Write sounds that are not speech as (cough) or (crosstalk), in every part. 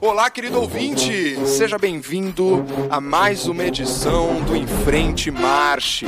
Olá, querido ouvinte! Seja bem-vindo a mais uma edição do Enfrente Marche.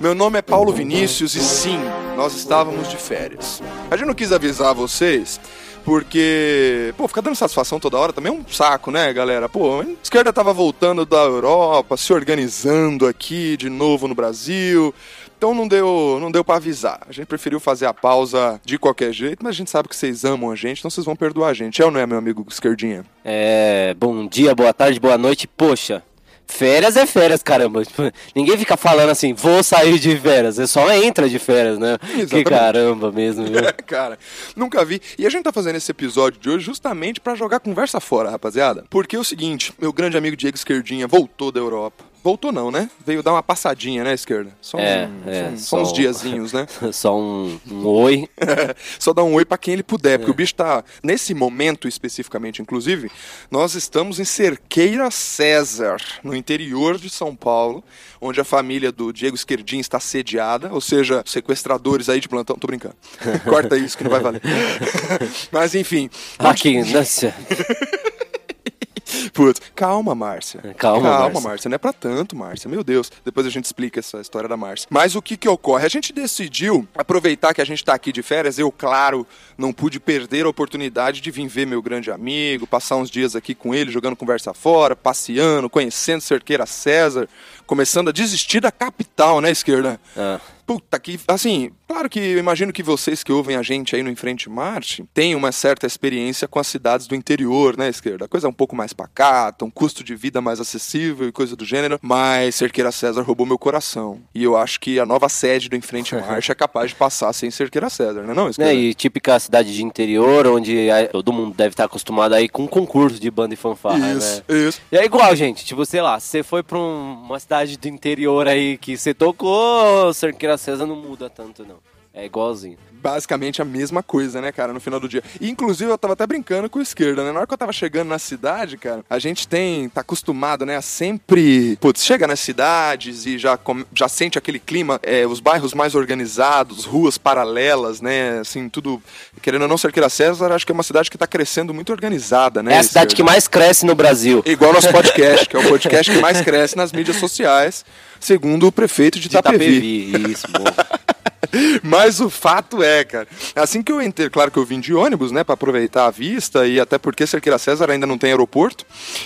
Meu nome é Paulo Vinícius e sim, nós estávamos de férias. A gente não quis avisar vocês porque, pô, ficar dando satisfação toda hora também é um saco, né, galera? Pô, a esquerda tava voltando da Europa, se organizando aqui de novo no Brasil. Então não deu, não deu para avisar. A gente preferiu fazer a pausa de qualquer jeito, mas a gente sabe que vocês amam a gente, então vocês vão perdoar a gente. É ou não é, meu amigo esquerdinha? É, bom dia, boa tarde, boa noite. Poxa, Férias é férias, caramba. Tipo, ninguém fica falando assim, vou sair de férias. É só entra de férias, né? Exatamente. Que caramba mesmo? É, (laughs) cara, nunca vi. E a gente tá fazendo esse episódio de hoje justamente para jogar conversa fora, rapaziada. Porque é o seguinte, meu grande amigo Diego Esquerdinha voltou da Europa. Voltou não, né? Veio dar uma passadinha, né, esquerda? Só, é, um, é, só, só uns diazinhos, né? (laughs) só um, um oi. (laughs) só dar um oi para quem ele puder, porque é. o bicho tá. Nesse momento especificamente, inclusive, nós estamos em Cerqueira César, no interior de São Paulo, onde a família do Diego Esquerdinho está sediada, ou seja, sequestradores aí de plantão. Tô brincando. (laughs) Corta isso que não vai valer. Mas enfim. Aqui, nossa. Putz, calma, Márcia. Calma, calma Márcia. Márcia. Não é pra tanto, Márcia. Meu Deus. Depois a gente explica essa história da Márcia. Mas o que que ocorre? A gente decidiu aproveitar que a gente tá aqui de férias. Eu, claro, não pude perder a oportunidade de vir ver meu grande amigo, passar uns dias aqui com ele, jogando conversa fora, passeando, conhecendo Cerqueira César, começando a desistir da capital, né, esquerda? Ah. Puta que. Assim, claro que eu imagino que vocês que ouvem a gente aí no Enfrente Marte têm uma certa experiência com as cidades do interior, né, esquerda? A coisa é um pouco mais pacata, um custo de vida mais acessível e coisa do gênero. Mas Cerqueira César roubou meu coração. E eu acho que a nova sede do Enfrente (laughs) Marte é capaz de passar sem Cerqueira César, né, não, esquerda? É, e típica cidade de interior, onde todo mundo deve estar acostumado aí com um concurso de banda e fanfarra, isso, né? Isso, E é igual, gente. Tipo, sei lá, você foi pra um, uma cidade do interior aí que você tocou, Cerqueira César não muda tanto, não. É igualzinho. basicamente a mesma coisa, né, cara, no final do dia. E, inclusive, eu tava até brincando com o esquerda, né? Na hora que eu tava chegando na cidade, cara, a gente tem, tá acostumado, né, a sempre, putz, chega nas cidades e já, com- já sente aquele clima, é, os bairros mais organizados, ruas paralelas, né, assim, tudo, querendo ou não, Cerqueira César, acho que é uma cidade que tá crescendo muito organizada, né? É a cidade que esquerda? mais cresce no Brasil. Igual nosso (laughs) podcast, que é o podcast que mais cresce nas mídias sociais, segundo o prefeito de De Itapevi. Itapevi, isso, bom. (laughs) Mas o fato é, cara, assim que eu entrei, claro que eu vim de ônibus, né, pra aproveitar a vista e até porque Cerqueira César ainda não tem aeroporto.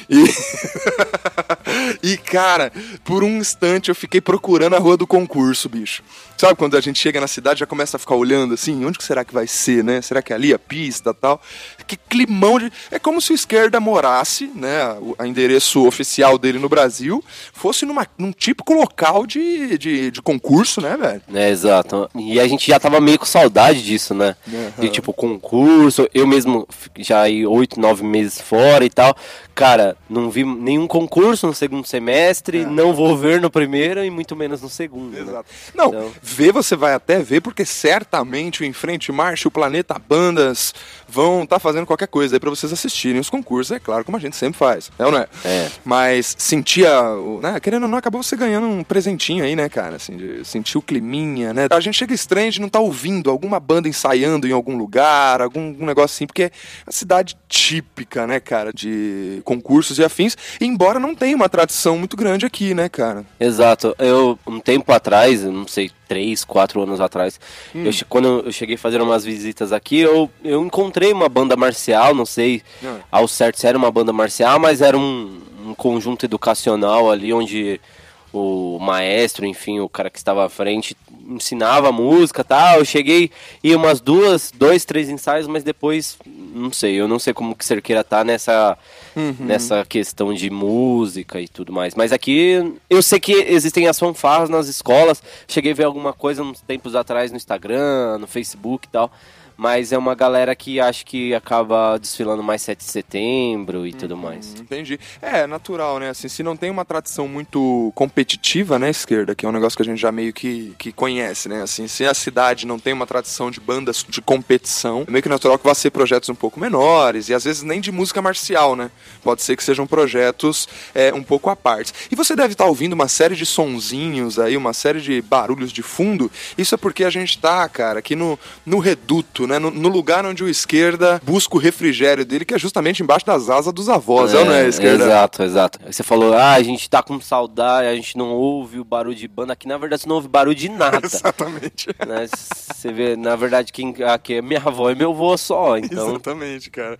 E (laughs) E cara, por um instante eu fiquei procurando a rua do concurso, bicho. Sabe quando a gente chega na cidade já começa a ficar olhando assim, onde que será que vai ser, né? Será que é ali a pista, tal? Que climão de é como se o esquerda morasse, né, o endereço oficial dele no Brasil, fosse numa, num típico local de, de, de concurso, né, velho? É, exato. E a gente já tava meio com saudade disso, né? De tipo, concurso. Eu mesmo já aí oito, nove meses fora e tal. Cara, não vi nenhum concurso no segundo semestre, não vou ver no primeiro e muito menos no segundo. né? Exato. Não, Então- ver você vai até ver, porque certamente o Enfrente Marcha, o Planeta Bandas vão estar fazendo qualquer coisa aí pra vocês assistirem os concursos, é claro, como a gente sempre faz. É ou não é? É. Mas sentir a. o- Né, querendo ou não, acabou você ganhando um presentinho aí, né, cara? Assim, de sentir o climinha, né? A gente chega estranho de não estar ouvindo alguma banda ensaiando em algum lugar, algum, algum negócio assim, porque é a cidade típica, né, cara, de concursos e afins, embora não tenha uma tradição muito grande aqui, né, cara? Exato. Eu, um tempo atrás, não sei, três, quatro anos atrás, eu che- quando eu cheguei fazendo umas visitas aqui, eu, eu encontrei uma banda marcial, não sei Ah. ao certo se era uma banda marcial, mas era um, um conjunto educacional ali onde o maestro, enfim, o cara que estava à frente, ensinava música tal. Eu cheguei e umas duas, dois, três ensaios, mas depois, não sei, eu não sei como que Cerqueira tá nessa, nessa questão de música e tudo mais. Mas aqui eu sei que existem as fanfarras nas escolas. Cheguei a ver alguma coisa uns tempos atrás no Instagram, no Facebook e tal. Mas é uma galera que acho que acaba desfilando mais 7 de setembro e tudo mais. Entendi. É, natural, né? Assim, se não tem uma tradição muito competitiva, né, esquerda, que é um negócio que a gente já meio que, que conhece, né? Assim, se a cidade não tem uma tradição de bandas de competição, é meio que natural que vá ser projetos um pouco menores e às vezes nem de música marcial, né? Pode ser que sejam projetos é, um pouco à parte. E você deve estar ouvindo uma série de sonzinhos aí, uma série de barulhos de fundo. Isso é porque a gente tá, cara, aqui no, no reduto, né? No, no lugar onde o esquerda busca o refrigério dele, que é justamente embaixo das asas dos avós, é, não é, esquerda? Exato, exato. Você falou, ah, a gente tá com saudade, a gente não ouve o barulho de banda. Aqui, na verdade, você não ouve barulho de nada. (laughs) Exatamente. Né? Você vê, na verdade, quem aqui é minha avó e meu avô só, então... Exatamente, cara.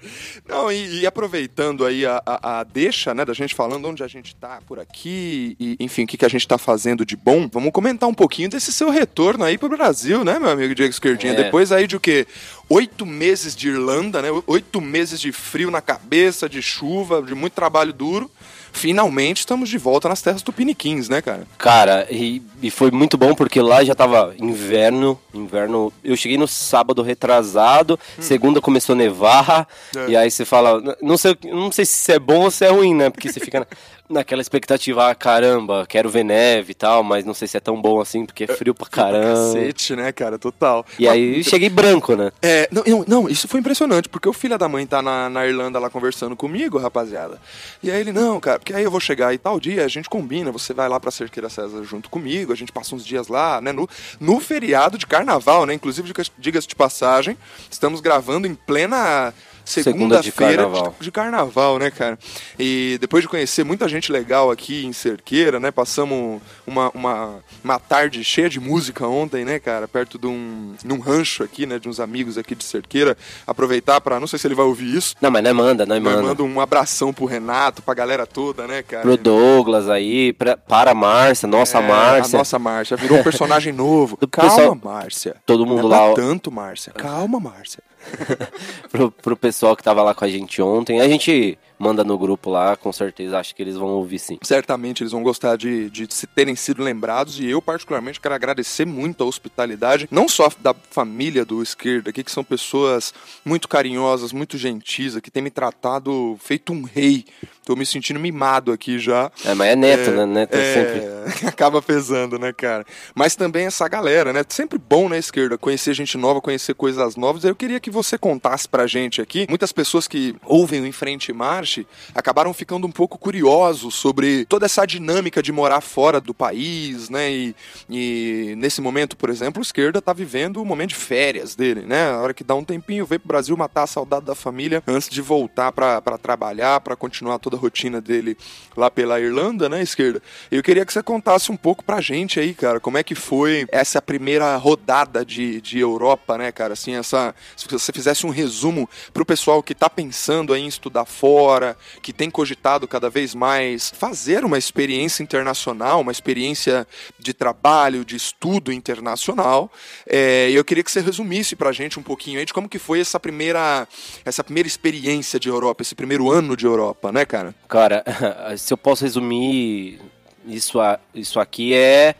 Não, e, e aproveitando aí a, a, a, deixa, né, da gente falando onde a gente tá por aqui, e enfim, o que, que a gente tá fazendo de bom, vamos comentar um pouquinho desse seu retorno aí pro Brasil, né, meu amigo Diego Esquerdinha? É. Depois aí de o quê? Oito meses de Irlanda, né? Oito meses de frio na cabeça, de chuva, de muito trabalho duro finalmente estamos de volta nas terras tupiniquins, né, cara? Cara, e, e, foi muito bom porque lá já tava inverno, inverno. Eu cheguei no sábado retrasado, hum. segunda começou a nevar, é. e aí você fala, não sei, não sei se isso é bom ou se é ruim, né? Porque você fica naquela expectativa, ah, caramba, quero ver neve e tal, mas não sei se é tão bom assim, porque é frio pra caramba. Cacete, né, cara, total. E mas, aí cheguei branco, né? É, não, não, não, isso foi impressionante, porque o filho da mãe tá na, na Irlanda lá conversando comigo, rapaziada. E aí ele, não, cara, porque aí eu vou chegar aí tal dia, a gente combina, você vai lá pra Cerqueira César junto comigo, a gente passa uns dias lá, né, no, no feriado de carnaval, né, inclusive, diga-se de passagem, estamos gravando em plena segunda-feira segunda de, de, carnaval, né, cara? E depois de conhecer muita gente legal aqui em Cerqueira, né? Passamos uma, uma, uma tarde cheia de música ontem, né, cara? Perto de um, num rancho aqui, né? De uns amigos aqui de Cerqueira. Aproveitar para não sei se ele vai ouvir isso. Não, mas não é manda, não é manda. Manda um abração pro Renato, pra galera toda, né, cara? Pro Douglas aí, pra, para a Márcia, nossa é, Márcia. A nossa Márcia, virou um personagem novo. (laughs) Calma, pessoal, Márcia. Todo mundo não lá. tanto, Márcia. Calma, Márcia. (laughs) pro, pro pessoal que tava lá com a gente ontem. A gente manda no grupo lá, com certeza acho que eles vão ouvir sim. Certamente eles vão gostar de, de se terem sido lembrados e eu particularmente quero agradecer muito a hospitalidade, não só da família do esquerda aqui, que são pessoas muito carinhosas, muito gentis, que têm me tratado feito um rei. Tô me sentindo mimado aqui já. É, mas é neto, é, né? Neto é, sempre. (laughs) Acaba pesando, né, cara? Mas também essa galera, né? Sempre bom na esquerda conhecer gente nova, conhecer coisas novas. Eu queria que você contasse pra gente aqui. Muitas pessoas que ouvem o Em Frente Marcha acabaram ficando um pouco curiosos sobre toda essa dinâmica de morar fora do país, né? E, e nesse momento, por exemplo, o esquerda está vivendo o momento de férias dele, né? A hora que dá um tempinho, veio pro Brasil matar a saudade da família antes de voltar para trabalhar, para continuar toda a rotina dele lá pela Irlanda, né, esquerda? Eu queria que você contasse um pouco pra gente aí, cara, como é que foi essa primeira rodada de, de Europa, né, cara? Assim, essa. Se você fizesse um resumo pro pessoal que tá pensando aí em estudar fora, que tem cogitado cada vez mais fazer uma experiência internacional, uma experiência de trabalho, de estudo internacional. É, eu queria que você resumisse para a gente um pouquinho aí de como que foi essa primeira, essa primeira experiência de Europa, esse primeiro ano de Europa, né, cara? Cara, (laughs) se eu posso resumir isso, isso aqui é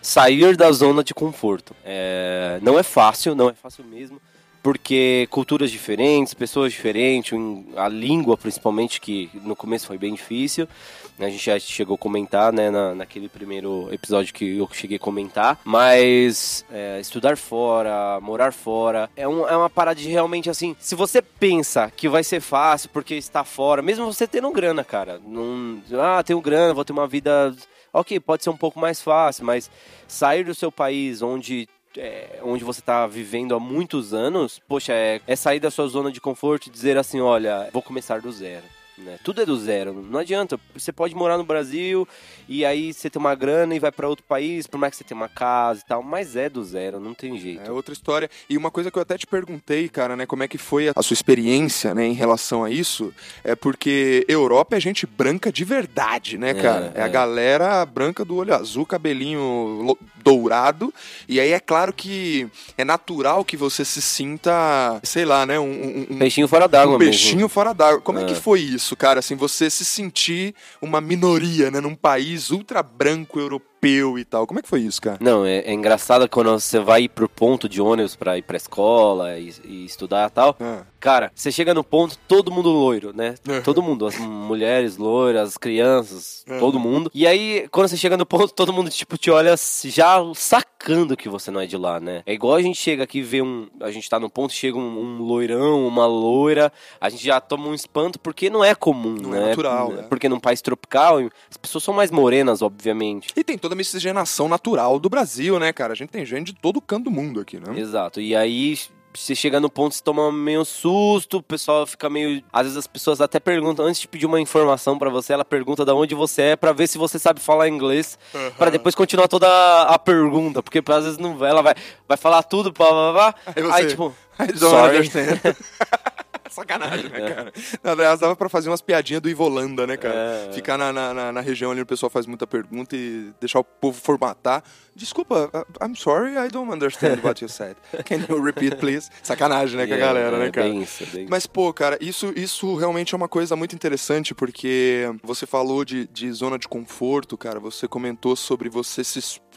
sair da zona de conforto. É, não é fácil, não é fácil mesmo porque culturas diferentes, pessoas diferentes, a língua principalmente, que no começo foi bem difícil. A gente já chegou a comentar, né, na, naquele primeiro episódio que eu cheguei a comentar. Mas é, estudar fora, morar fora, é, um, é uma parada de realmente assim. Se você pensa que vai ser fácil porque está fora, mesmo você tendo grana, cara. Não, ah, tenho grana, vou ter uma vida. Ok, pode ser um pouco mais fácil, mas sair do seu país onde é, onde você está vivendo há muitos anos, poxa, é, é sair da sua zona de conforto e dizer assim, olha, vou começar do zero. Né? Tudo é do zero. Não adianta. Você pode morar no Brasil e aí você tem uma grana e vai para outro país, por mais que você tenha uma casa e tal, mas é do zero, não tem jeito. É outra história. E uma coisa que eu até te perguntei, cara, né, como é que foi a sua experiência, né, em relação a isso, é porque Europa é gente branca de verdade, né, é, cara? É, é a galera branca do olho azul, cabelinho dourado, e aí é claro que é natural que você se sinta, sei lá, né, um, um peixinho fora d'água, um peixinho fora d'água. Como é. é que foi isso? Isso, cara, assim, você se sentir uma minoria, né, num país ultra branco europeu europeu e tal. Como é que foi isso, cara? Não, é, é engraçado quando você vai pro ponto de ônibus pra ir pra escola e, e estudar e tal. É. Cara, você chega no ponto, todo mundo loiro, né? (laughs) É. Todo mundo, as mulheres loiras, as crianças, todo mundo. E aí, quando você chega no ponto, todo mundo, tipo, te olha já sacando que você não é de lá, né? É igual a gente chega aqui e vê um. A gente tá no ponto, chega um, um loirão, uma loira, a gente já toma um espanto porque não é comum, não é né? É natural, né? Porque num país tropical, as pessoas são mais morenas, obviamente. E tem toda a miscigenação natural do Brasil, né, cara? A gente tem gente de todo canto do mundo aqui, né? Exato. E aí você chega no ponto, você toma meio susto, o pessoal fica meio. Às vezes as pessoas até perguntam, antes de pedir uma informação para você, ela pergunta de onde você é para ver se você sabe falar inglês, uhum. para depois continuar toda a pergunta, porque às vezes não ela vai, vai falar tudo, blá blá blá. Aí, você, aí tipo. (laughs) I don't sorry. understand. (laughs) (laughs) Sacanagem, né, é. cara? Na verdade, dava pra fazer umas piadinhas do Ivolanda, né, cara? É. Ficar na, na, na, região ali o pessoal faz muita pergunta e deixar o povo formatar. Desculpa, I'm sorry, I don't understand what you said. (laughs) Can you repeat, please? Sacanagem, né, yeah, com a galera, né, cara? Bem isso, bem Mas, pô, cara, isso, isso realmente é uma coisa muito interessante, porque você falou de, de zona de conforto, cara. Você comentou sobre você se expor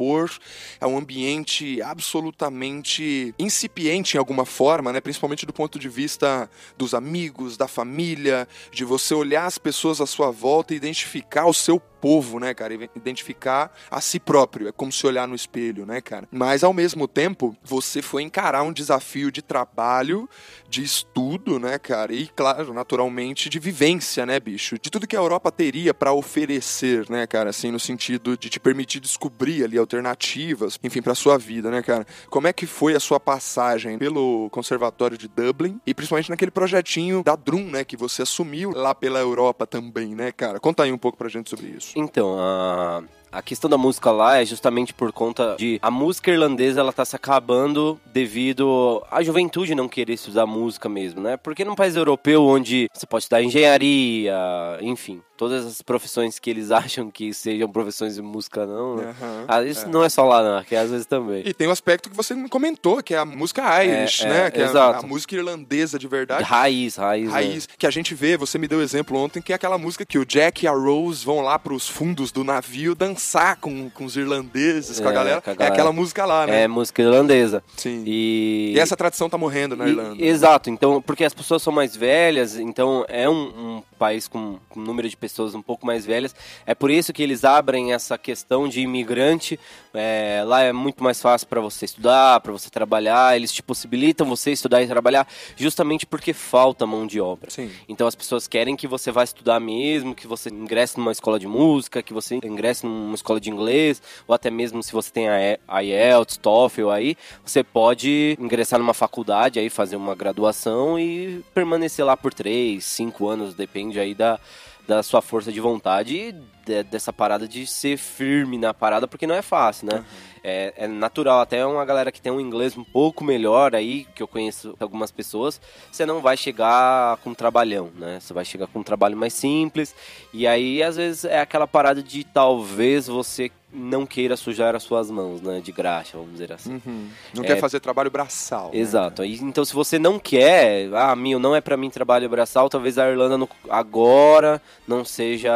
a um ambiente absolutamente incipiente em alguma forma, né? Principalmente do ponto de vista dos amigos, da família, de você olhar as pessoas à sua volta e identificar o seu povo, né, cara? Identificar a si próprio. É como se olhar no espelho, né, cara? Mas ao mesmo tempo, você foi encarar um desafio de trabalho, de estudo, né, cara? E claro, naturalmente, de vivência, né, bicho? De tudo que a Europa teria para oferecer, né, cara? Assim, no sentido de te permitir descobrir ali alternativas, enfim, para sua vida, né, cara? Como é que foi a sua passagem pelo Conservatório de Dublin e principalmente naquele projetinho da Drum, né, que você assumiu lá pela Europa também, né, cara? Conta aí um pouco pra gente sobre isso. Então, a. A questão da música lá é justamente por conta de a música irlandesa ela tá se acabando devido à juventude não querer estudar música mesmo, né? Porque num país europeu onde você pode estudar engenharia, enfim, todas as profissões que eles (laughs) acham que sejam profissões de música, não. Né? Uhum, ah, isso é. não é só lá, não, que às vezes também. E tem o um aspecto que você comentou, que é a música Irish, é, né? É, que exato. é a, a, música irlandesa de verdade. Raiz, raiz. Né? Raiz. Né? Que a gente vê, você me deu exemplo ontem, que é aquela música que o Jack e a Rose vão lá pros fundos do navio dançar com, com os irlandeses, com a, é, galera. com, a, galera. É aquela música lá, né? É música irlandesa. Sim. E, e essa tradição tá morrendo na e, Irlanda. Exato, então, porque as pessoas são mais velhas, então é um, um país com, com um número de pessoas um pouco mais velhas. É por isso que eles abrem essa questão de imigrante. É, lá é muito mais fácil para você estudar, para você trabalhar. Eles te possibilitam você estudar e trabalhar justamente porque falta mão de obra. Sim. Então as pessoas querem que você vá estudar mesmo, que você ingresse numa escola de música, que você ingresse numa escola de inglês, ou até mesmo se você tem a IELTS, TOEFL aí, você pode ingressar numa faculdade aí, fazer uma graduação e permanecer lá por três, cinco anos, depende aí da da sua força de vontade e de, dessa parada de ser firme na parada, porque não é fácil, né? Uhum. É, é, natural, até uma galera que tem um inglês um pouco melhor aí, que eu conheço algumas pessoas, você não vai chegar com um trabalhão, né? Você vai chegar com um trabalho mais simples, e aí às vezes é aquela parada de talvez você não queira sujar as suas mãos, né? De graxa, vamos dizer assim. Uhum. Não é, quer fazer trabalho braçal. Né, Exato. Né? então, se você não quer, ah, meu, não é para mim trabalho braçal, talvez a Irlanda no, agora não seja.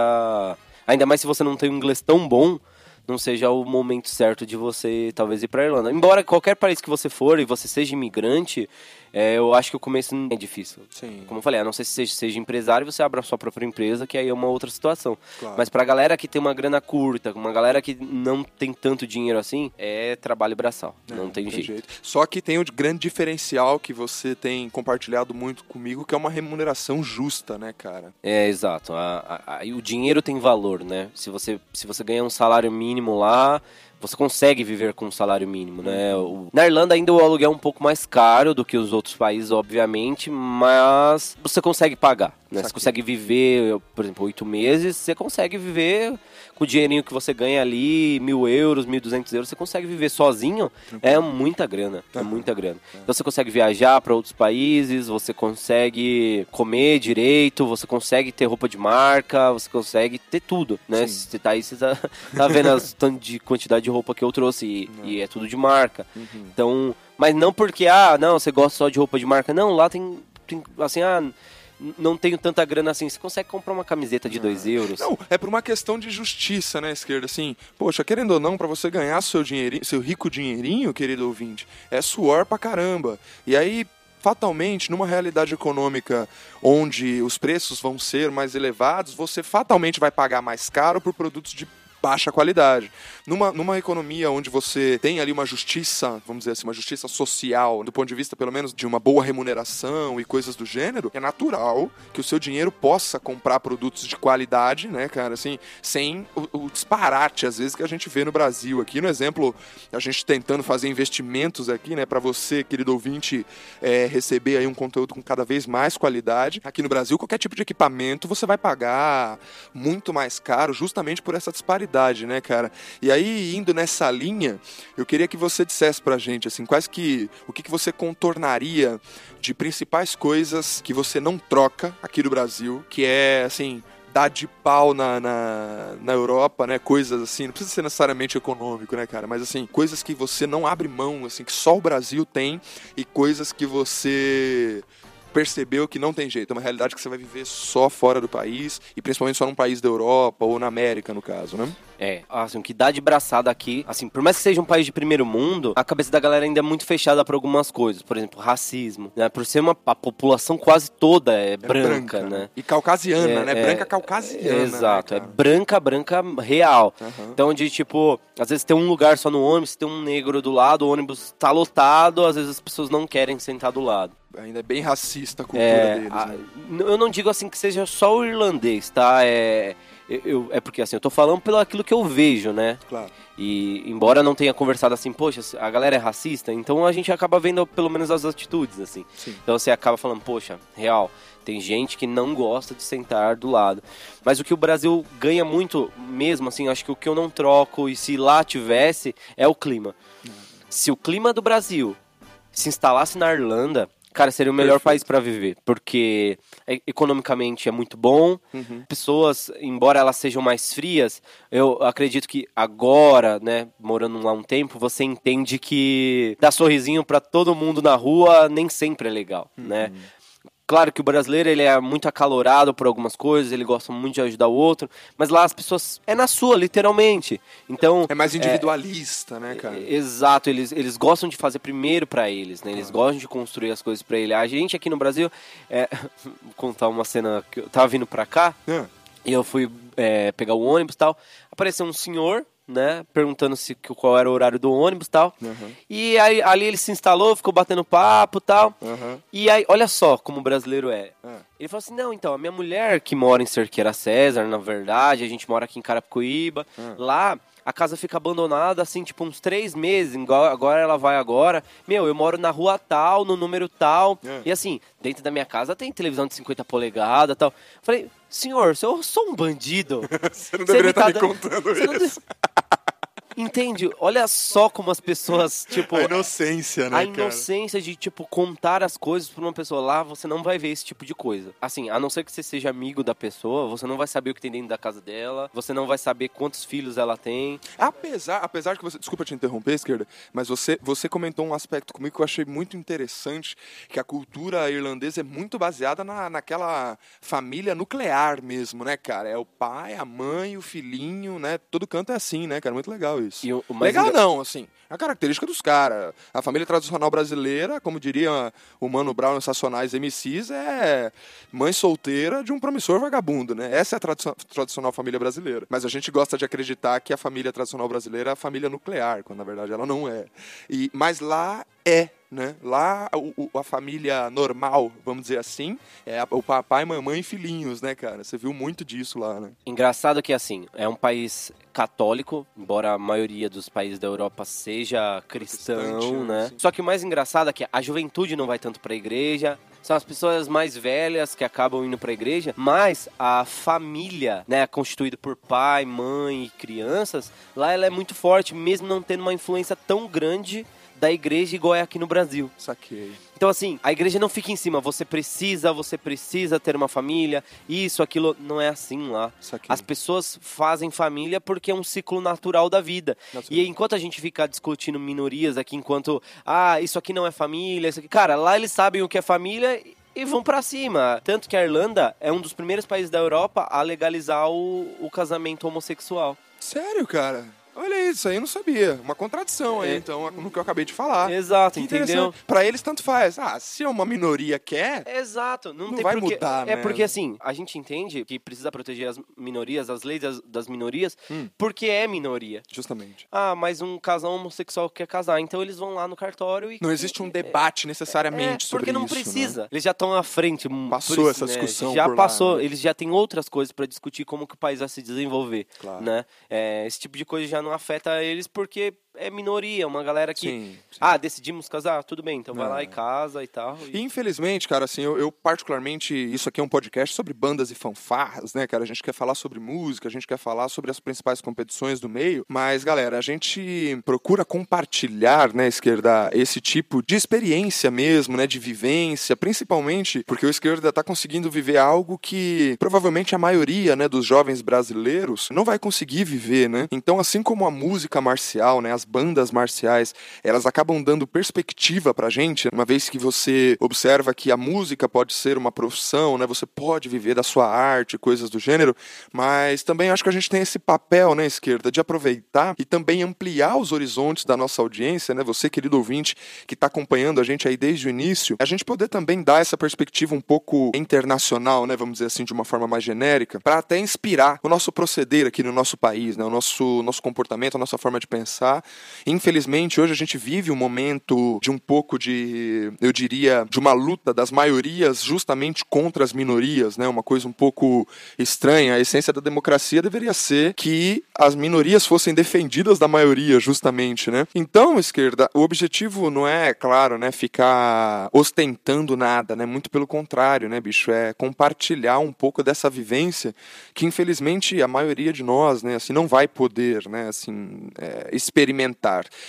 Ainda mais se você não tem um inglês tão bom, não seja o momento certo de você talvez ir para Irlanda. Embora qualquer país que você for e você seja imigrante, é, eu acho que o começo é difícil. Sim. Como eu falei, a não ser se seja, seja empresário, você abre a sua própria empresa, que aí é uma outra situação. Claro. Mas pra galera que tem uma grana curta, uma galera que não tem tanto dinheiro assim, é trabalho braçal. É, não tem, tem jeito. jeito. Só que tem o grande diferencial que você tem compartilhado muito comigo, que é uma remuneração justa, né, cara? É, exato. A, a, a, o dinheiro tem valor, né? Se você, se você ganha um salário mínimo lá, você consegue viver com um salário mínimo, né? O, na Irlanda ainda o aluguel é um pouco mais caro do que os outros países, obviamente, mas você consegue pagar, né? Você consegue viver, por exemplo, oito meses, você consegue viver com o dinheirinho que você ganha ali, mil euros, mil duzentos euros, você consegue viver sozinho, é muita grana, é muita grana. Então você consegue viajar para outros países, você consegue comer direito, você consegue ter roupa de marca, você consegue ter tudo, né? Sim. Você tá aí, você tá, tá vendo a (laughs) tanto de quantidade de roupa que eu trouxe e, e é tudo de marca. Uhum. Então, mas não porque, ah, não, você gosta só de roupa de marca. Não, lá tem, tem assim, ah não tenho tanta grana assim. Você consegue comprar uma camiseta de 2 ah. euros? Não, é por uma questão de justiça, né, esquerda? Assim, poxa, querendo ou não, para você ganhar seu dinheirinho, seu rico dinheirinho, querido ouvinte, é suor pra caramba. E aí, fatalmente, numa realidade econômica onde os preços vão ser mais elevados, você fatalmente vai pagar mais caro por produtos de baixa qualidade. Numa, numa economia onde você tem ali uma justiça, vamos dizer assim, uma justiça social, do ponto de vista, pelo menos, de uma boa remuneração e coisas do gênero, é natural que o seu dinheiro possa comprar produtos de qualidade, né, cara, assim, sem o, o disparate, às vezes, que a gente vê no Brasil aqui. No exemplo, a gente tentando fazer investimentos aqui, né, para você, querido ouvinte, é, receber aí um conteúdo com cada vez mais qualidade. Aqui no Brasil, qualquer tipo de equipamento você vai pagar muito mais caro, justamente por essa disparidade, né, cara? E aí, indo nessa linha, eu queria que você dissesse pra gente, assim, quais que. o que, que você contornaria de principais coisas que você não troca aqui no Brasil, que é, assim, dar de pau na, na, na, Europa, né? Coisas assim, não precisa ser necessariamente econômico, né, cara? Mas assim, coisas que você não abre mão, assim, que só o Brasil tem e coisas que você percebeu que não tem jeito, é uma realidade que você vai viver só fora do país e principalmente só num país da Europa ou na América, no caso, né? É, assim, o que dá de braçada aqui, assim, por mais que seja um país de primeiro mundo, a cabeça da galera ainda é muito fechada para algumas coisas, por exemplo, racismo, né? Por ser uma a população quase toda é, é branca, branca, né? E caucasiana, é, né? É, branca caucasiana. Né, exato, né, é branca, branca real. Uhum. Então, de tipo, às vezes tem um lugar só no ônibus, tem um negro do lado, o ônibus tá lotado, às vezes as pessoas não querem sentar do lado ainda é bem racista a cultura é, deles. A, né? Eu não digo assim que seja só o irlandês, tá? É, eu, é porque assim, eu tô falando pelo aquilo que eu vejo, né? Claro. E embora não tenha conversado assim, poxa, a galera é racista, então a gente acaba vendo pelo menos as atitudes, assim. Sim. Então você acaba falando, poxa, real, tem gente que não gosta de sentar do lado. Mas o que o Brasil ganha muito mesmo, assim, acho que o que eu não troco, e se lá tivesse, é o clima. Se o clima do Brasil se instalasse na Irlanda, Cara, seria o melhor Perfeito. país para viver, porque é, economicamente é muito bom. Uhum. Pessoas, embora elas sejam mais frias, eu acredito que agora, né, morando lá um tempo, você entende que dar sorrisinho para todo mundo na rua nem sempre é legal, né? uhum. né? Claro que o brasileiro ele é muito acalorado por algumas coisas, ele gosta muito de ajudar o outro, mas lá as pessoas é na sua, literalmente. Então é mais individualista, é, né, cara? Exato, eles, eles gostam de fazer primeiro para eles, né? Eles ah. gostam de construir as coisas para ele. A gente aqui no Brasil, é, (laughs) vou contar uma cena que eu tava vindo para cá é. e eu fui é, pegar o ônibus e tal, apareceu um senhor né? Perguntando se qual era o horário do ônibus e tal. Uhum. E aí ali ele se instalou, ficou batendo papo e tal. Uhum. E aí, olha só como o brasileiro é. Uhum. Ele falou assim: não, então, a minha mulher que mora em Cerqueira César, na verdade, a gente mora aqui em Carapicuíba. Lá a casa fica abandonada, assim, tipo, uns três meses, agora ela vai agora. Meu, eu moro na rua tal, no número tal. É. E assim, dentro da minha casa tem televisão de 50 polegadas tal. Falei, senhor, se eu sou um bandido. (laughs) você não deveria estar tá me contando isso. Entende? Olha só como as pessoas, tipo. A inocência, né? A inocência cara? de, tipo, contar as coisas pra uma pessoa lá, você não vai ver esse tipo de coisa. Assim, a não ser que você seja amigo da pessoa, você não vai saber o que tem dentro da casa dela, você não vai saber quantos filhos ela tem. Apesar, apesar que você. Desculpa te interromper, esquerda, mas você, você comentou um aspecto comigo que eu achei muito interessante, que a cultura irlandesa é muito baseada na, naquela família nuclear mesmo, né, cara? É o pai, a mãe, o filhinho, né? Todo canto é assim, né, cara? Muito legal isso. O, o Legal ainda... não, assim. É a característica dos caras. A família tradicional brasileira, como diria o Mano Brown nos Sacionais MCs, é mãe solteira de um promissor vagabundo, né? Essa é a tradicional família brasileira. Mas a gente gosta de acreditar que a família tradicional brasileira é a família nuclear, quando na verdade ela não é. E, mas lá é né? Lá o, a família normal, vamos dizer assim, é o papai, mamãe e filhinhos, né, cara? Você viu muito disso lá, né? Engraçado que assim, é um país católico, embora a maioria dos países da Europa seja cristão, né? Sim. Só que o mais engraçado é que a juventude não vai tanto para a igreja, são as pessoas mais velhas que acabam indo para a igreja, mas a família, né, constituída por pai, mãe e crianças, lá ela é muito forte, mesmo não tendo uma influência tão grande da igreja igual é aqui no Brasil. Saquei. Então, assim, a igreja não fica em cima. Você precisa, você precisa ter uma família. Isso, aquilo. Não é assim lá. Saquei. As pessoas fazem família porque é um ciclo natural da vida. E enquanto a gente fica discutindo minorias aqui, enquanto. Ah, isso aqui não é família. Isso aqui... Cara, lá eles sabem o que é família e vão para cima. Tanto que a Irlanda é um dos primeiros países da Europa a legalizar o, o casamento homossexual. Sério, cara? Olha isso aí eu não sabia. Uma contradição aí, É. então, no que eu acabei de falar. Exato, entendeu? Pra eles, tanto faz. Ah, se uma minoria quer, Exato, não, Não tem vai porque, mudar, É né? porque assim, a gente entende que precisa proteger as minorias, as leis das, das minorias, Hum. porque é minoria. justamente. Ah, mas um casal homossexual quer casar, então eles vão lá no cartório e Não existe um debate necessariamente é, sobre porque não isso, né? precisa. Eles já estão à frente. hum, Passou por essa discussão Já por lá, passou. né? Eles já têm outras coisas para discutir como que o país vai se desenvolver, Claro. né? É, esse tipo de coisa já não afeta eles porque é minoria, uma galera que Sim, sim. ah, decidimos casar, tudo bem, então vai É. lá e casa e tal. E E... infelizmente, cara, assim, eu, eu particularmente, isso aqui é um podcast sobre bandas e fanfarras, né, cara? A gente quer falar sobre música, a gente quer falar sobre as principais competições do meio, mas, galera, a gente procura compartilhar, né, esquerda, esse tipo de experiência mesmo, né, de vivência, principalmente porque o esquerda tá conseguindo viver algo que provavelmente a maioria, né, dos jovens brasileiros não vai conseguir viver, né? Então, assim como a música marcial, né, as bandas marciais, elas acabam dando perspectiva pra gente, uma vez que você observa que a música pode ser uma profissão, né? Você pode viver da sua arte, coisas do gênero, mas também acho que a gente tem esse papel, né, esquerda, de aproveitar e também ampliar os horizontes da nossa audiência, né? Você, querido ouvinte, que está acompanhando a gente aí desde o início, a gente poder também dar essa perspectiva um pouco internacional, né? Vamos dizer assim, de uma forma mais genérica, para até inspirar o nosso proceder aqui no nosso país, né? O nosso, nosso comportamento, a nossa forma de pensar. Infelizmente, hoje a gente vive um momento de um pouco de, eu diria, de uma luta das maiorias justamente contra as minorias, né? Uma coisa um pouco estranha. A essência da democracia deveria ser que as minorias fossem defendidas da maioria, justamente, né? Então, esquerda, o objetivo não é, claro, né, ficar ostentando nada, né? Muito pelo contrário, né, bicho, é compartilhar um pouco dessa vivência que infelizmente a maioria de nós, né, assim, não vai poder, né, assim, é, experimentar.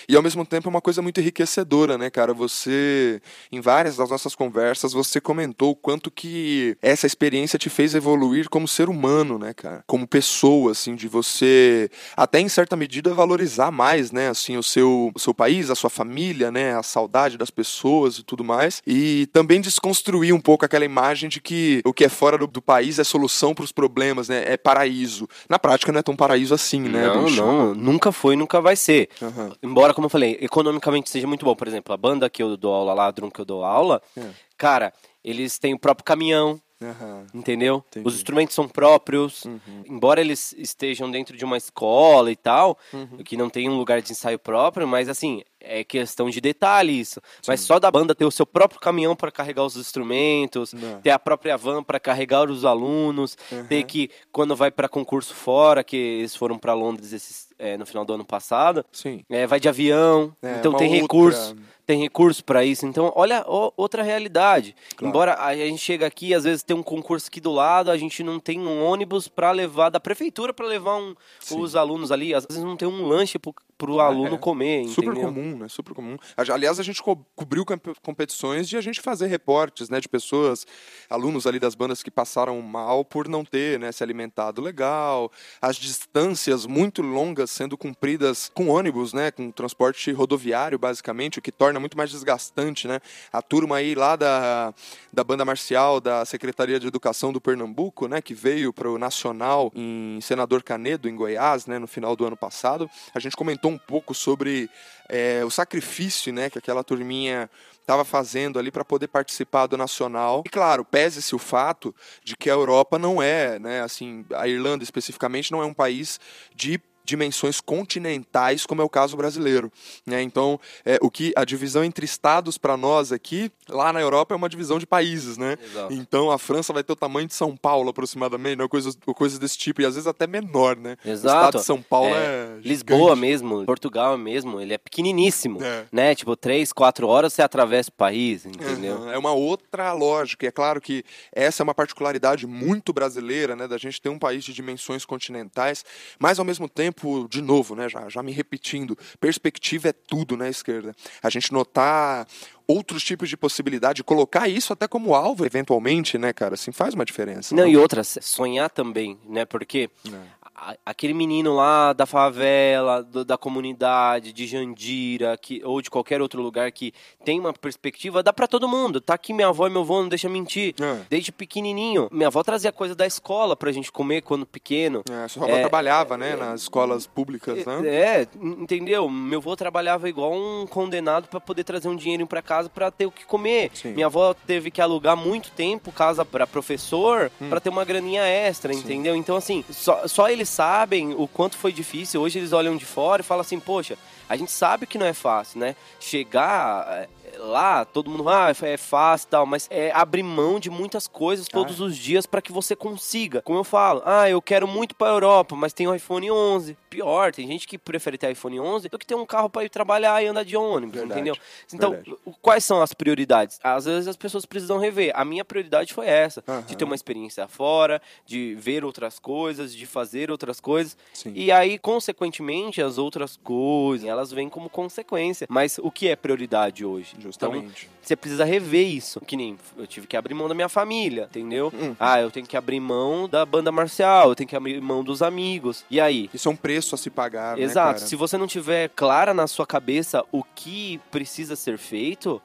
E ao mesmo tempo é uma coisa muito enriquecedora, né, cara? Você, em várias das nossas conversas, você comentou o quanto que essa experiência te fez evoluir como ser humano, né, cara? Como pessoa, assim, de você, até em certa medida, valorizar mais, né, assim, o seu, o seu país, a sua família, né, a saudade das pessoas e tudo mais. E também desconstruir um pouco aquela imagem de que o que é fora do, do país é solução para os problemas, né? É paraíso. Na prática não é tão paraíso assim, né? Não, não, nunca foi, nunca vai ser. Aham. Embora, como eu falei, economicamente seja muito bom. Por exemplo, a banda que eu dou aula lá, a Drum que eu dou aula, É. cara, eles têm o próprio caminhão, Aham. entendeu? Entendi. Os instrumentos são próprios. Uhum. Embora eles estejam dentro de uma escola e tal, Uhum. que não tem um lugar de ensaio próprio, mas assim, é questão de detalhe isso. Mas só da banda ter o seu próprio caminhão para carregar os instrumentos, Não. ter a própria van para carregar os alunos, ter que, quando vai para concurso fora, que eles foram para Londres esses- é, no final do ano passado, Sim. é, vai de avião, É, então tem outra- recurso, tem recurso para isso. Então, olha ó, outra realidade. Claro. Embora a gente chega aqui, às vezes tem um concurso aqui do lado, a gente não tem um ônibus para levar da prefeitura para levar um- os alunos ali, às vezes não tem um lanche pro, pro aluno é. comer, Super entendeu? comum, né? Super comum. Aliás, a gente co- cobriu competições de a gente fazer reportes, né? De pessoas, alunos ali das bandas que passaram mal por não ter, né? Se alimentado legal. As distâncias muito longas sendo cumpridas com ônibus, né? Com transporte rodoviário, basicamente, o que torna muito mais desgastante, né? A turma aí lá da, da banda marcial da Secretaria de Educação do Pernambuco, né? Que veio para o Nacional em Senador Canedo, em Goiás, né? No final do ano passado. A gente comentou um pouco sobre é, o sacrifício, né? Que aquela turminha estava fazendo ali para poder participar do nacional. E claro, pese-se o fato de que a Europa não é, né, assim, a Irlanda especificamente não é um país de dimensões continentais, como é o caso brasileiro. Né? Então, é, o que a divisão entre estados para nós aqui, lá na Europa, é uma divisão de países. Né? Exato. Então, a França vai ter o tamanho de São Paulo, aproximadamente, né? coisas, coisas desse tipo, e às vezes até menor. Né? O estado Exato. de São Paulo é. É. Lisboa mesmo, Portugal mesmo, ele é pequeniníssimo, É. né? Tipo, três, quatro horas você atravessa o país, entendeu? Uhum, É uma outra lógica. E é claro que essa é uma particularidade muito brasileira, né? Da gente ter um país de dimensões continentais, mas ao mesmo tempo, de novo, né? Já, já me repetindo, perspectiva é tudo, né, esquerda? A gente notar outros tipos de possibilidade, colocar isso até como alvo, eventualmente, né, cara? Assim, faz uma diferença. Não, não? e outra, sonhar também, né? Porque É. aquele menino lá da favela, do- da comunidade, de Jandira, que, ou de qualquer outro lugar que tem uma perspectiva, dá pra todo mundo. Tá aqui minha avó e meu avô, não deixa mentir. É. Desde pequenininho. Minha avó trazia coisa da escola pra gente comer quando pequeno. É, sua avó É, trabalhava, né, nas escolas públicas, né? É, entendeu? Meu avô trabalhava igual um condenado pra poder trazer um dinheirinho pra casa pra ter o que comer. Sim. Minha avó teve que alugar muito tempo casa pra professor Hum. pra ter uma graninha extra, entendeu? Então assim, só, só eles sabem o quanto foi difícil. Hoje eles olham de fora e falam assim, poxa, a gente sabe que não é fácil, né? Chegar é, lá, todo mundo, ah, é fácil e tal, mas é abrir mão de muitas coisas todos os dias pra que você consiga. Como eu falo, ah, eu quero muito pra Europa, mas tem o iPhone 11. Pior, tem gente que prefere ter iPhone 11 do que ter um carro pra ir trabalhar e andar de ônibus, Verdade, entendeu? Então, verdade. quais são as prioridades? Às vezes as pessoas precisam rever. A minha prioridade foi essa, Aham. de ter uma experiência fora, de ver outras coisas, de fazer outras coisas. Sim. E aí, consequentemente, as outras coisas, elas vêm como consequência. Mas o que é prioridade hoje? Justamente. Então, você precisa rever isso. Que nem eu tive que abrir mão da minha família, entendeu? Uhum. Ah, eu tenho que abrir mão da banda marcial, eu tenho que abrir mão dos amigos. E aí? Isso é um preço a se pagar, né, Exato. cara? Se você não tiver clara na sua cabeça o que precisa ser feito,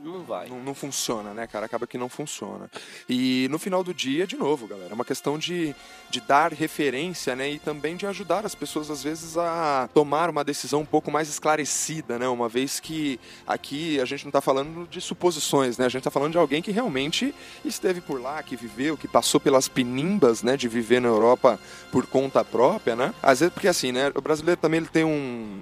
não vai. Não, não funciona, né, cara? Acaba que não funciona. E no final do dia, de novo, galera, é uma questão de, de dar referência, né? E também de ajudar as pessoas, às vezes, a tomar uma decisão um pouco mais esclarecida, né? Uma vez que aqui a gente não tá falando de suposições, né? A gente tá falando de alguém que realmente esteve por lá, que viveu, que passou pelas penimbas, né? De viver na Europa por conta própria, né? Às vezes, porque assim, né? O brasileiro também ele tem um.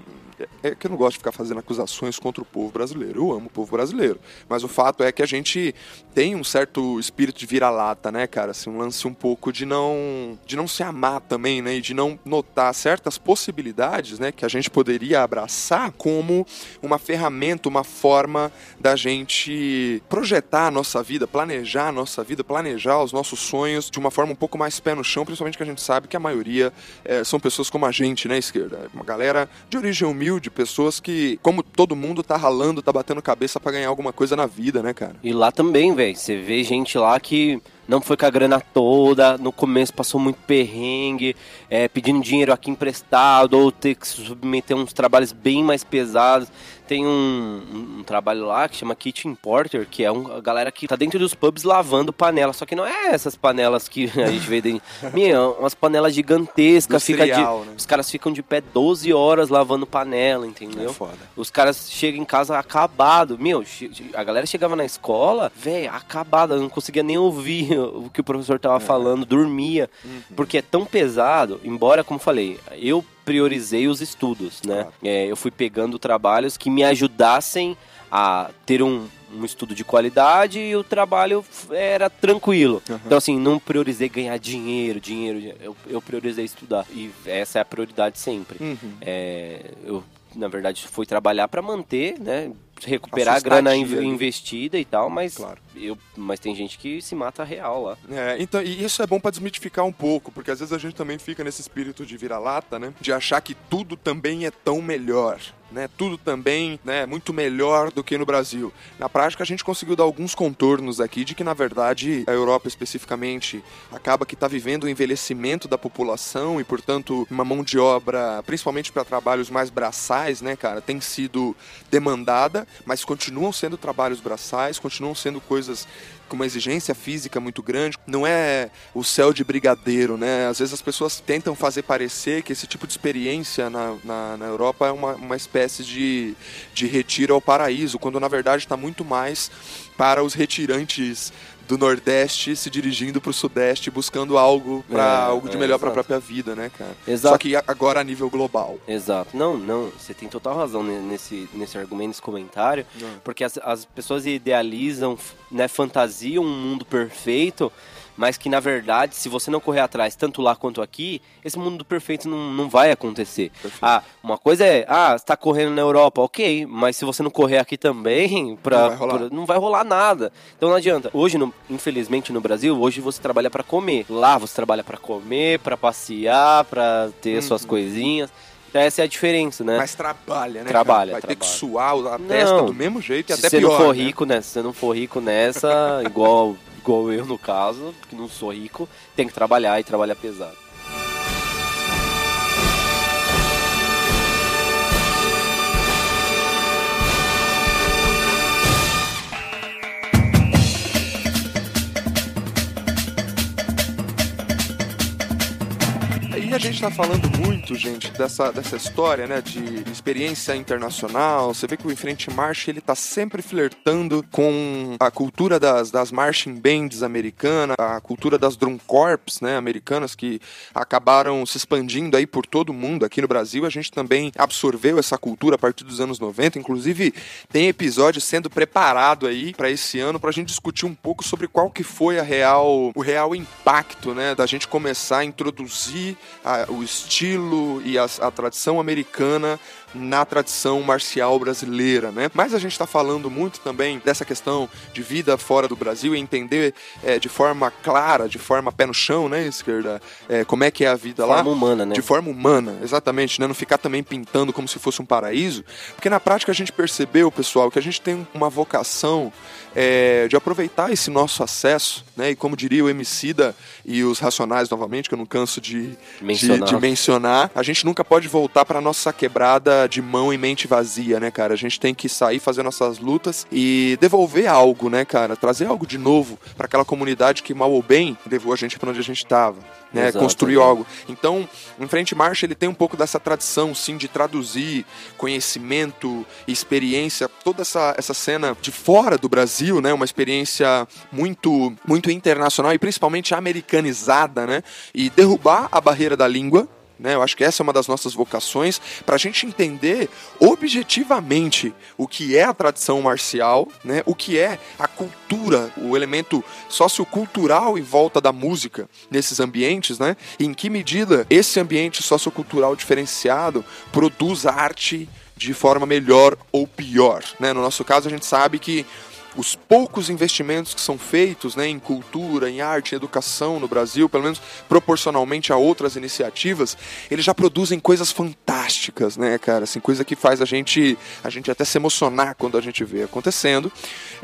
É que eu não gosto de ficar fazendo acusações contra o povo brasileiro. Eu amo o povo brasileiro. Mas o fato é que a gente tem um certo espírito de vira-lata, né, cara? Assim, um lance um pouco de não de não se amar também, né? E de não notar certas possibilidades, né, que a gente poderia abraçar como uma ferramenta, uma forma da gente projetar a nossa vida, planejar a nossa vida, planejar os nossos sonhos de uma forma um pouco mais pé no chão, principalmente que a gente sabe que a maioria eh, são pessoas como a gente, né, esquerda? Uma galera de origem humilde, pessoas que, como todo mundo, tá ralando, tá batendo cabeça pra ganhar alguma coisa na vida, né, cara? E lá também, velho, você vê gente lá que não foi com a grana toda, no começo passou muito perrengue, é, pedindo dinheiro aqui emprestado, ou ter que submeter uns trabalhos bem mais pesados. Tem um, um- trabalho lá que chama Kitchen Porter, que é um, a galera que tá dentro dos pubs lavando panela. Só que não é essas panelas que a (laughs) gente vê dentro. Minha, umas panelas gigantescas. Fica de, né? Os caras ficam de pé 12 horas lavando panela, entendeu? É foda. Os caras chegam em casa acabado. Meu, a galera chegava na escola, velho, acabada, não conseguia nem ouvir o que o professor É. tava falando, dormia. Uhum. Porque é tão pesado, embora, como falei, eu priorizei os estudos, né? Claro. É, eu fui pegando trabalhos que me ajudassem a ter um, um estudo de qualidade e o trabalho era tranquilo. Uhum. Então, assim, não priorizei ganhar dinheiro, dinheiro, dinheiro. Eu, eu priorizei estudar. E essa é a prioridade sempre. Uhum. É, eu, na verdade, fui trabalhar para manter, né? Recuperar A grana estadia ali. investida e tal, mas Claro. eu, mas tem gente que se mata real lá. É, então, e isso é bom pra desmitificar um pouco, porque às vezes a gente também fica nesse espírito de vira-lata, né? De achar que tudo também é tão melhor. Né, tudo também né, muito melhor do que no Brasil. Na prática, a gente conseguiu dar alguns contornos aqui de que, na verdade, a Europa especificamente acaba que está vivendo o envelhecimento da população e, portanto, uma mão de obra, principalmente para trabalhos mais braçais, né, cara, tem sido demandada, mas continuam sendo trabalhos braçais, continuam sendo coisas com uma exigência física muito grande. Não é o céu de brigadeiro, né? Às vezes as pessoas tentam fazer parecer que esse tipo de experiência na, na, na Europa é uma, uma espécie de, de retiro ao paraíso, quando na verdade está muito mais para os retirantes do Nordeste se dirigindo para o Sudeste buscando algo para É, algo de é, melhor para a própria vida, né, cara? Exato. Só que agora a nível global. Exato. Não, não, você tem total razão ne- nesse, nesse argumento, nesse comentário, Não. porque as, as pessoas idealizam, né, fantasiam um mundo perfeito, mas que na verdade, se você não correr atrás, tanto lá quanto aqui, esse mundo perfeito não, não vai acontecer. Perfeito. Ah, uma coisa é, ah, você tá correndo na Europa, ok, mas se você não correr aqui também, (laughs) pra, Não vai rolar. pra- não vai rolar nada. Então não adianta. Hoje, no- infelizmente, no Brasil, hoje você trabalha pra comer. Lá você trabalha pra comer, pra passear, pra ter suas coisinhas. Então essa é a diferença, né? Mas trabalha, né? Trabalha, cara? Vai ter que trabalha. suar a Não. testa do mesmo jeito e se até você pior. não for né? rico nessa, se você não for rico nessa, (laughs) igual, igual eu no caso, que não sou rico, tem que trabalhar e trabalhar pesado. A gente tá falando muito, gente, dessa, dessa história, né, de experiência internacional. Você vê que o Enfrente March, ele tá sempre flertando com a cultura das, das marching bands americanas, a cultura das drum corps, né, americanas, que acabaram se expandindo aí por todo o mundo. Aqui no Brasil, a gente também absorveu essa cultura a partir dos anos 90. Inclusive, tem episódio sendo preparado aí para esse ano pra gente discutir um pouco sobre qual que foi a real, o real impacto, né, da gente começar a introduzir a, o estilo e a, a tradição americana na tradição marcial brasileira, né? Mas a gente está falando muito também dessa questão de vida fora do Brasil e entender é, de forma clara, de forma pé no chão, né, esquerda, é, como é que é a vida de lá. De forma humana, né? De forma humana, exatamente, né? Não ficar também pintando como se fosse um paraíso, porque na prática a gente percebeu, pessoal, que a gente tem uma vocação é, de aproveitar esse nosso acesso, né? E como diria o Emicida e os Racionais novamente, que eu não canso de mencionar, de, de mencionar a gente nunca pode voltar para nossa quebrada de mão e mente vazia, né, cara? A gente tem que sair fazer nossas lutas e devolver algo, né, cara? Trazer algo de novo para aquela comunidade que mal ou bem levou a gente para onde a gente estava né, Exato, construiu é. algo. Então, o Frente Marcha ele tem um pouco dessa tradição, sim, de traduzir conhecimento, experiência, toda essa, essa cena de fora do Brasil, né, uma experiência muito muito internacional e principalmente americanizada, né, e derrubar a barreira da língua, né? Eu acho que essa é uma das nossas vocações, para a gente entender objetivamente o que é a tradição marcial, né? o que é a cultura, o elemento sociocultural em volta da música nesses ambientes, né? e em que medida esse ambiente sociocultural diferenciado produz arte de forma melhor ou pior. Né? No nosso caso, a gente sabe que os poucos investimentos que são feitos né, em cultura, em arte, em educação no Brasil, pelo menos proporcionalmente a outras iniciativas, eles já produzem coisas fantásticas, né, cara? Assim, coisa que faz a gente, a gente até se emocionar quando a gente vê acontecendo.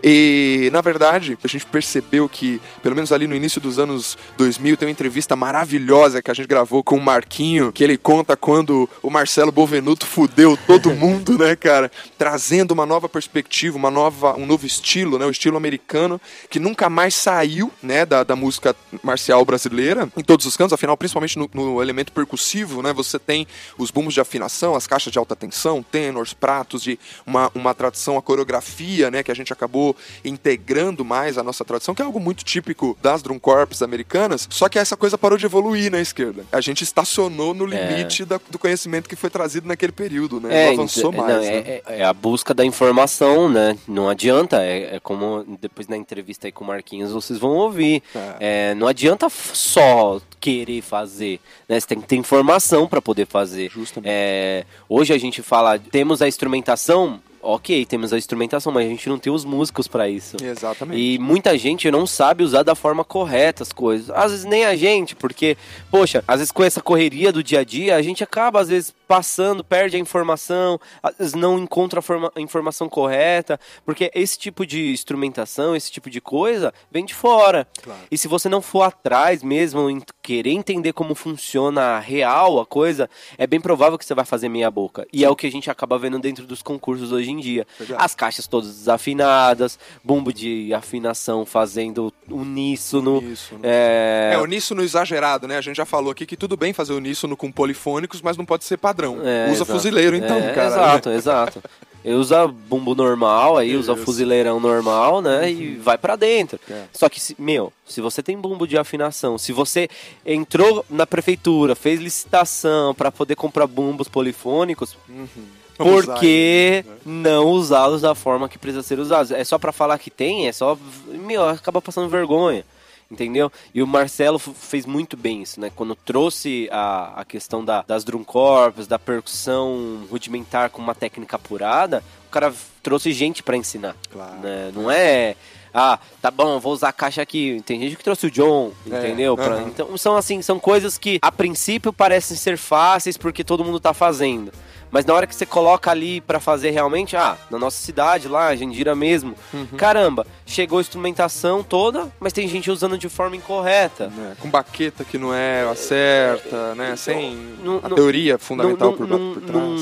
E, na verdade, a gente percebeu que, pelo menos ali no início dos anos 2000, tem uma entrevista maravilhosa que a gente gravou com o Marquinho, que ele conta quando o Marcelo Bovenuto fudeu todo (laughs) mundo, né, cara? Trazendo uma nova perspectiva, uma nova, um novo estilo estilo, né, o estilo americano, que nunca mais saiu né, da, da música marcial brasileira, em todos os cantos, afinal, principalmente no, no elemento percussivo, né, você tem os bumbos de afinação, as caixas de alta tensão, tenors, pratos, de uma, uma tradição, a coreografia, né, que a gente acabou integrando mais a nossa tradição, que é algo muito típico das drum corps americanas, só que essa coisa parou de evoluir na esquerda. A gente estacionou no é. limite é. da, do conhecimento que foi trazido naquele período, né? É, não avançou mais. Não, né? é, é, a busca da informação, né? Não adianta, é, é, como depois na entrevista aí com o Marquinhos vocês vão ouvir. É. É, não adianta só querer fazer, né? Você tem que ter informação para poder fazer. Justamente. É, hoje a gente fala, temos a instrumentação, ok, temos a instrumentação, mas a gente não tem os músicos para isso. Exatamente. E muita gente não sabe usar da forma correta as coisas. Às vezes nem a gente, porque, poxa, às vezes com essa correria do dia a dia, a gente acaba, às vezes, passando, perde a informação, às vezes não encontra a, forma, a informação correta, porque esse tipo de instrumentação, esse tipo de coisa, vem de fora. Claro. E se você não for atrás mesmo, em querer entender como funciona real a coisa, é bem provável que você vai fazer meia boca. E Sim. é o que a gente acaba vendo dentro dos concursos hoje em dia. As caixas todas desafinadas, bumbo de afinação fazendo uníssono. uníssono. É... é, uníssono exagerado, né? A gente já falou aqui que tudo bem fazer uníssono com polifônicos, mas não pode ser padrão. É, Usa exato. fuzileiro então, é, cara. Exato, né? exato. Usa bumbo normal, aí usa fuzileirão normal, né? Uhum. E vai para dentro. É. Só que, meu, se você tem bumbo de afinação, se você entrou na prefeitura, fez licitação para poder comprar bumbos polifônicos, uhum. Por que né? não usá-los da forma que precisa ser usados? É só para falar que tem, é só. Meu, acaba passando vergonha entendeu? E o Marcelo fez muito bem isso, né? Quando trouxe a, a questão da, das drum corps, da percussão rudimentar com uma técnica apurada, o cara trouxe gente para ensinar. Claro. Né? Não é ah, tá bom, vou usar a caixa aqui. Tem gente que trouxe o John, é, entendeu? Pra, uhum. Então são assim, são coisas que a princípio parecem ser fáceis porque todo mundo tá fazendo. Mas na hora que você coloca ali para fazer realmente, ah, na nossa cidade lá, Jandira mesmo, uhum. caramba, chegou a instrumentação toda, mas tem gente usando de forma incorreta. É, com baqueta que não é a certa, né? Sem não, a teoria fundamental não, por, por trás.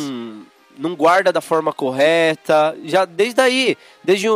Não guarda da forma correta. Já desde aí, desde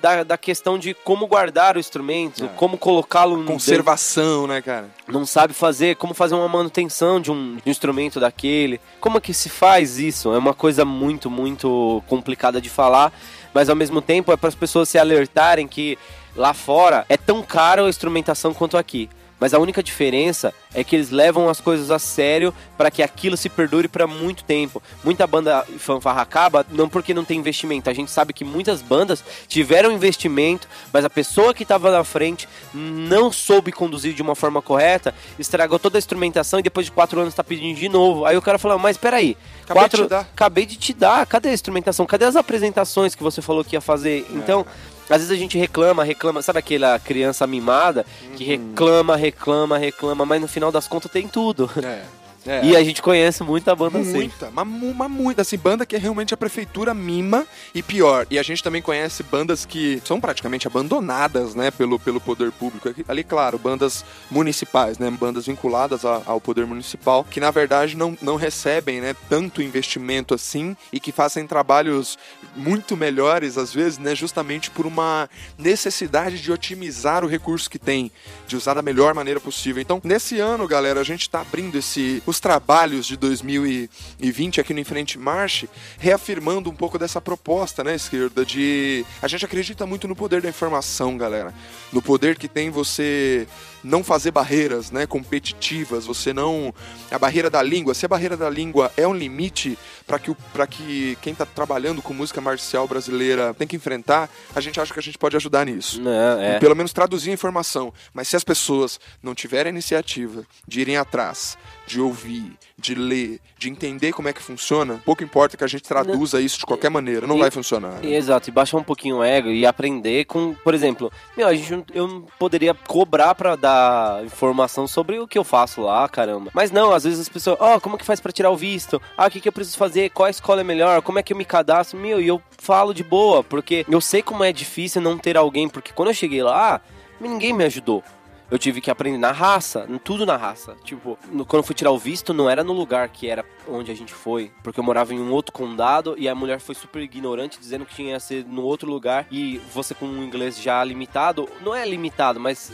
da, da questão de como guardar o instrumento, É. como colocá-lo no Conservação, né, cara? não sabe fazer, como fazer uma manutenção de um, de um instrumento daquele. Como é que se faz isso? É uma coisa muito, muito complicada de falar, mas ao mesmo tempo é para as pessoas se alertarem que lá fora é tão caro a instrumentação quanto aqui. Mas a única diferença é que eles levam as coisas a sério para que aquilo se perdure para muito tempo. Muita banda fanfarra acaba não porque não tem investimento. A gente sabe que muitas bandas tiveram investimento, mas a pessoa que estava na frente não soube conduzir de uma forma correta, estragou toda a instrumentação e depois de quatro anos está pedindo de novo. Aí o cara falou: Mas peraí, Acabei de quatro... te dar." acabei de te dar, cadê a instrumentação? Cadê as apresentações que você falou que ia fazer? Então. Às vezes a gente reclama, reclama, sabe aquela criança mimada que reclama, reclama, reclama, mas no final das contas tem tudo. É. (laughs) É. E a gente conhece muita banda assim. Muita, mas, mu- mas muita, assim, banda que realmente a prefeitura mima e pior. E a gente também conhece bandas que são praticamente abandonadas, né, pelo, pelo poder público. Ali, claro, bandas municipais, né, bandas vinculadas a- ao poder municipal, que na verdade não, não recebem, né, tanto investimento assim e que fazem trabalhos muito melhores, às vezes, né, justamente por uma necessidade de otimizar o recurso que tem, de usar da melhor maneira possível. Então, nesse ano, galera, a gente está abrindo esse, os trabalhos de 2020 aqui no Enfrente Marche, reafirmando um pouco dessa proposta, né, esquerda, de... A gente acredita muito no poder da informação, galera. No poder que tem você não fazer barreiras, né, competitivas, você não... A barreira da língua, se a barreira da língua é um limite para que, pra que quem está trabalhando com música marcial brasileira tem que enfrentar, a gente acha que a gente pode ajudar nisso É, é. pelo menos traduzir a informação. Mas se as pessoas não tiverem a iniciativa de irem atrás, de ouvir, de ler, de entender como é que funciona, pouco importa que a gente traduza isso de qualquer maneira, não E- vai funcionar. né? Exato, e baixar um pouquinho o ego e aprender com, por exemplo, meu, a gente não- eu não poderia cobrar pra dar informação sobre o que eu faço lá, caramba. Mas não, às vezes as pessoas, ó, como que faz pra tirar o visto? Ah, o que que eu preciso fazer? Qual escola é melhor? Como é que eu me cadastro? Meu, e eu falo de boa, porque eu sei como é difícil não ter alguém, porque quando eu cheguei lá, ninguém me ajudou. Eu tive que aprender na raça, tudo na raça. Tipo, no- quando eu fui tirar o visto, não era no lugar que era onde a gente foi. Porque eu morava em um outro condado e a mulher foi super ignorante, dizendo que tinha que ser no outro lugar. E você com um inglês já limitado, não é limitado, mas.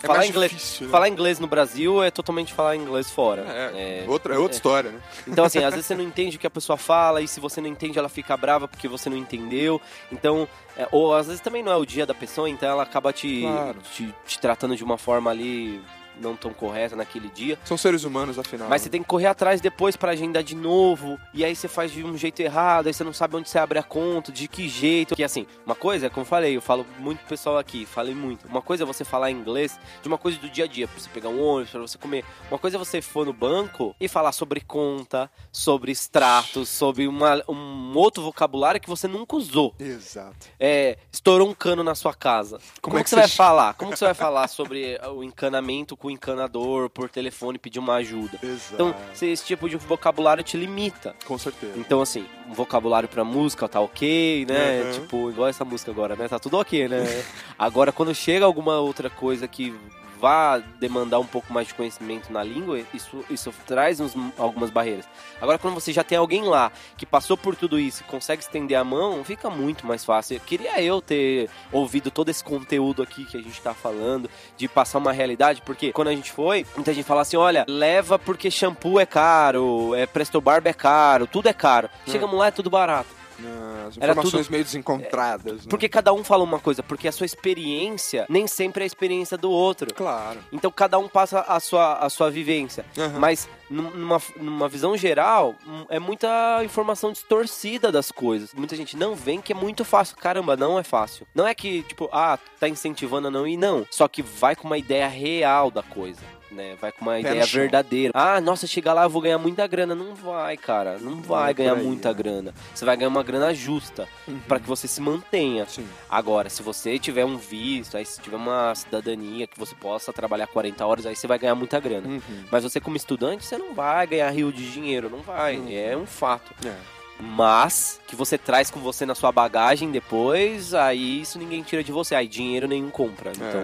É, É falar, inglês, difícil, né? falar inglês no Brasil é totalmente falar inglês fora. É, É, outra, é outra história, né? (laughs) então, assim, às vezes você não entende o que a pessoa fala, e se você não entende, ela fica brava porque você não entendeu. Então, é, ou às vezes também não é o dia da pessoa, então ela acaba te, Claro. te, te tratando de uma forma ali não tão correta naquele dia. São seres humanos, afinal. Mas você tem que correr atrás depois pra agendar de novo. E aí você faz de um jeito errado, aí você não sabe onde você abre a conta, de que jeito. Que assim, uma coisa, é como eu falei, eu falo muito pro pessoal aqui, falei muito. Uma coisa é você falar inglês de uma coisa do dia a dia, pra você pegar um ônibus, pra você comer. Uma coisa é você for no banco e falar sobre conta, sobre extratos, sobre uma- um outro vocabulário que você nunca usou. Exato. É, estourou um cano na sua casa. Como, é que, que você vai falar? Como que você vai falar sobre o encanamento com o encanador por telefone pedir uma ajuda? Exato. Então, se esse tipo de vocabulário te limita. Com certeza. Então, assim, um vocabulário pra música tá ok, né? Uhum. Tipo, igual essa música agora, né? Tá tudo ok, né? (laughs) agora, quando chega alguma outra coisa que vá demandar um pouco mais de conhecimento na língua, isso, isso traz uns- algumas barreiras. Agora, quando você já tem alguém lá que passou por tudo isso e consegue estender a mão, fica muito mais fácil. Eu queria eu ter ouvido todo esse conteúdo aqui que a gente tá falando, de passar uma realidade, porque quando a gente foi, muita gente fala assim: olha, leva porque shampoo é caro, é Presto Barba é caro, tudo é caro. Chegamos lá, é tudo barato. Ah, As informações tudo- meio desencontradas. né? Porque cada um fala uma coisa, porque a sua experiência nem sempre é a experiência do outro. Claro. Então cada um passa a sua, a sua vivência. Aham. Mas num- numa, numa visão geral, hum, é muita informação distorcida das coisas. Muita gente não vem que é muito fácil. Caramba, não é fácil. Não é que, tipo, ah, tá incentivando a não ir, não. Só que vai com uma ideia real da coisa. Né? Vai com uma no ideia verdadeira. Ah, nossa, chegar lá eu vou ganhar muita grana. Não vai, cara. Não vai é ganhar aí, muita né? grana. Você vai ganhar uma grana justa Uhum. pra que você se mantenha. Sim. Agora, se você tiver um visto, aí se tiver uma cidadania que você possa trabalhar 40 horas, aí você vai ganhar muita grana. Uhum. Mas você como estudante, você não vai ganhar rio de dinheiro, não vai. Uhum. É um fato. É. mas que você traz com você na sua bagagem depois, aí isso ninguém tira de você, aí dinheiro nenhum compra. Então...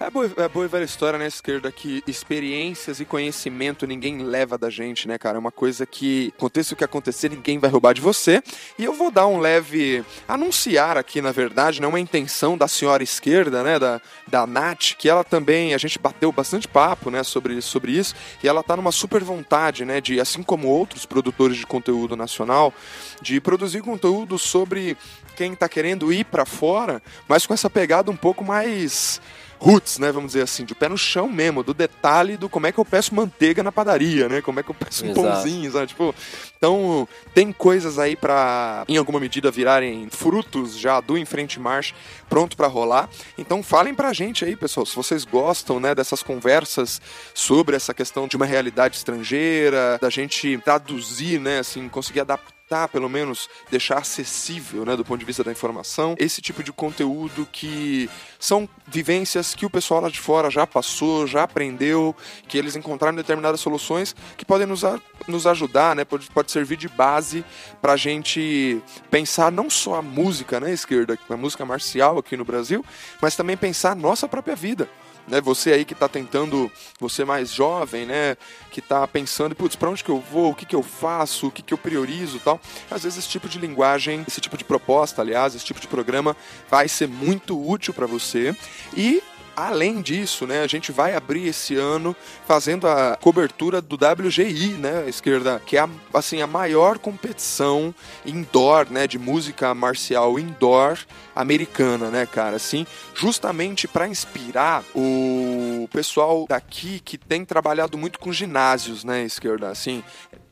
É, é, boa, é boa e velha história, né, esquerda, que experiências e conhecimento ninguém leva da gente, né, cara? É uma coisa que aconteça o que acontecer, ninguém vai roubar de você. E eu vou dar um leve anunciar aqui, na verdade, né, uma intenção da senhora esquerda, né, da, da Nath, que ela também, a gente bateu bastante papo, né, sobre, sobre isso, e ela tá numa super vontade, né, de, assim como outros produtores de conteúdo nacional, de produzir conteúdo sobre quem está querendo ir para fora, mas com essa pegada um pouco mais roots, né? Vamos dizer assim, de pé no chão mesmo, do detalhe do como é que eu peço manteiga na padaria, né? Como é que eu peço um Exato. pãozinho, sabe? Tipo, então tem coisas aí para em alguma medida virarem frutos já do em frente marcha, pronto para rolar. Então falem pra gente aí, pessoal, se vocês gostam, né, dessas conversas sobre essa questão de uma realidade estrangeira, da gente traduzir, né, assim, conseguir adaptar tentar, pelo menos, deixar acessível, né, do ponto de vista da informação, esse tipo de conteúdo que são vivências que o pessoal lá de fora já passou, já aprendeu, que eles encontraram determinadas soluções que podem nos, a, nos ajudar, né, pode, pode servir de base para a gente pensar não só a música, né, esquerda, a música marcial aqui no Brasil, mas também pensar a nossa própria vida né? Você aí que está tentando, você mais jovem, né? Que está pensando, putz, para onde que eu vou? O que que eu faço? O que que eu priorizo, tal. Às vezes esse tipo de linguagem, esse tipo de proposta, aliás, esse tipo de programa vai ser muito útil para você e Além disso, né, a gente vai abrir esse ano fazendo a cobertura do WGI, né, esquerda, que é a, assim a maior competição indoor, né, de música marcial indoor americana, né, cara, assim, justamente para inspirar o pessoal daqui que tem trabalhado muito com ginásios, né, esquerda, assim,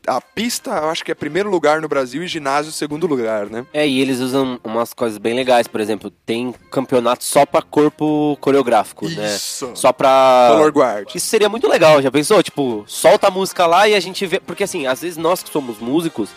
a pista, eu acho que é primeiro lugar no Brasil e ginásio segundo lugar, né? É, e eles usam umas coisas bem legais, por exemplo, tem campeonato só pra corpo coreográfico, né? Isso. Só pra. Color guard. Isso seria muito legal, já pensou? Tipo, solta a música lá e a gente vê. Porque assim, às vezes nós que somos músicos,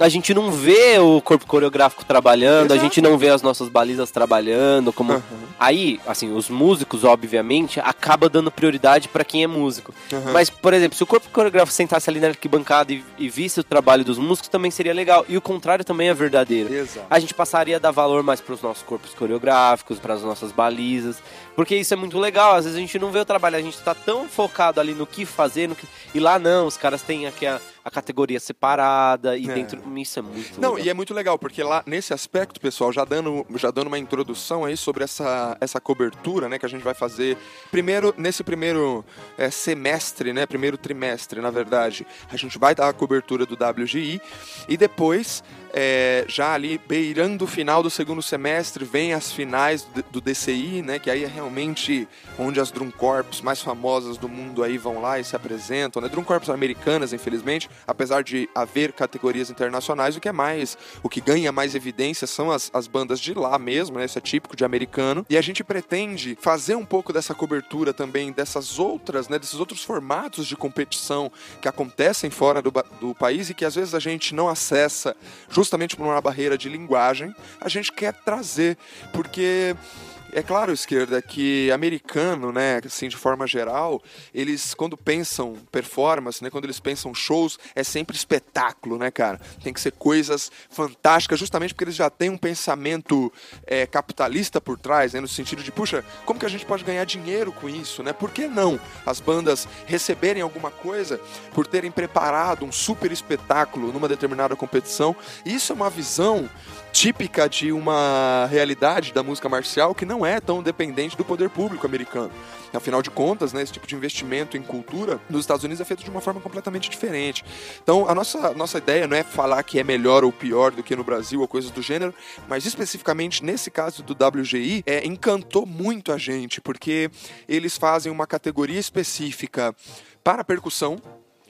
a gente não vê o corpo coreográfico trabalhando, a Exato. gente não vê as nossas balizas trabalhando, como Aham. aí, assim, os músicos, obviamente, acaba dando prioridade pra quem é músico. Aham. Mas, por exemplo, se o corpo coreográfico sentasse ali na arquibancada e, e visse o trabalho dos músicos, também seria legal. E o contrário também é verdadeiro. Exato. A gente passaria a dar valor mais pros nossos corpos coreográficos, pras nossas balizas, porque isso é muito legal. Às vezes a gente não vê o trabalho, a gente tá tão focado ali no que fazer, no que... e lá não, os caras têm aqui a, a categoria separada e É. dentro isso é muito Não, legal. e é muito legal, porque lá nesse aspecto, pessoal, já dando, já dando uma introdução aí sobre essa, essa cobertura, né, que a gente vai fazer primeiro, nesse primeiro é, semestre, né, primeiro trimestre, na verdade, a gente vai dar a cobertura do WGI e depois, é, já ali beirando o final do segundo semestre, vem as finais do, DCI, né, que aí é realmente onde as drum corps mais famosas do mundo aí vão lá e se apresentam, né, drum corps americanas, infelizmente, apesar de haver categorias internacionais, o que é mais, o que ganha mais evidência são as, as bandas de lá mesmo, né? Isso é típico de americano. E a gente pretende fazer um pouco dessa cobertura também dessas outras, né? Desses outros formatos de competição que acontecem fora do, do país e que às vezes a gente não acessa justamente por uma barreira de linguagem. A gente quer trazer, porque é claro, esquerda, que americano, né, assim, de forma geral, eles, quando pensam performance, né, quando eles pensam shows, é sempre espetáculo, né, cara? Tem que ser coisas fantásticas, justamente porque eles já têm um pensamento é, capitalista por trás, né, no sentido de, puxa, como que a gente pode ganhar dinheiro com isso, né? Por que não as bandas receberem alguma coisa por terem preparado um super espetáculo numa determinada competição? Isso é uma visão típica de uma realidade da música marcial que não é tão dependente do poder público americano. Afinal de contas, né, esse tipo de investimento em cultura nos Estados Unidos é feito de uma forma completamente diferente. Então, a nossa, nossa ideia não é falar que é melhor ou pior do que no Brasil ou coisas do gênero, mas especificamente nesse caso do WGI, é, encantou muito a gente, porque eles fazem uma categoria específica para percussão,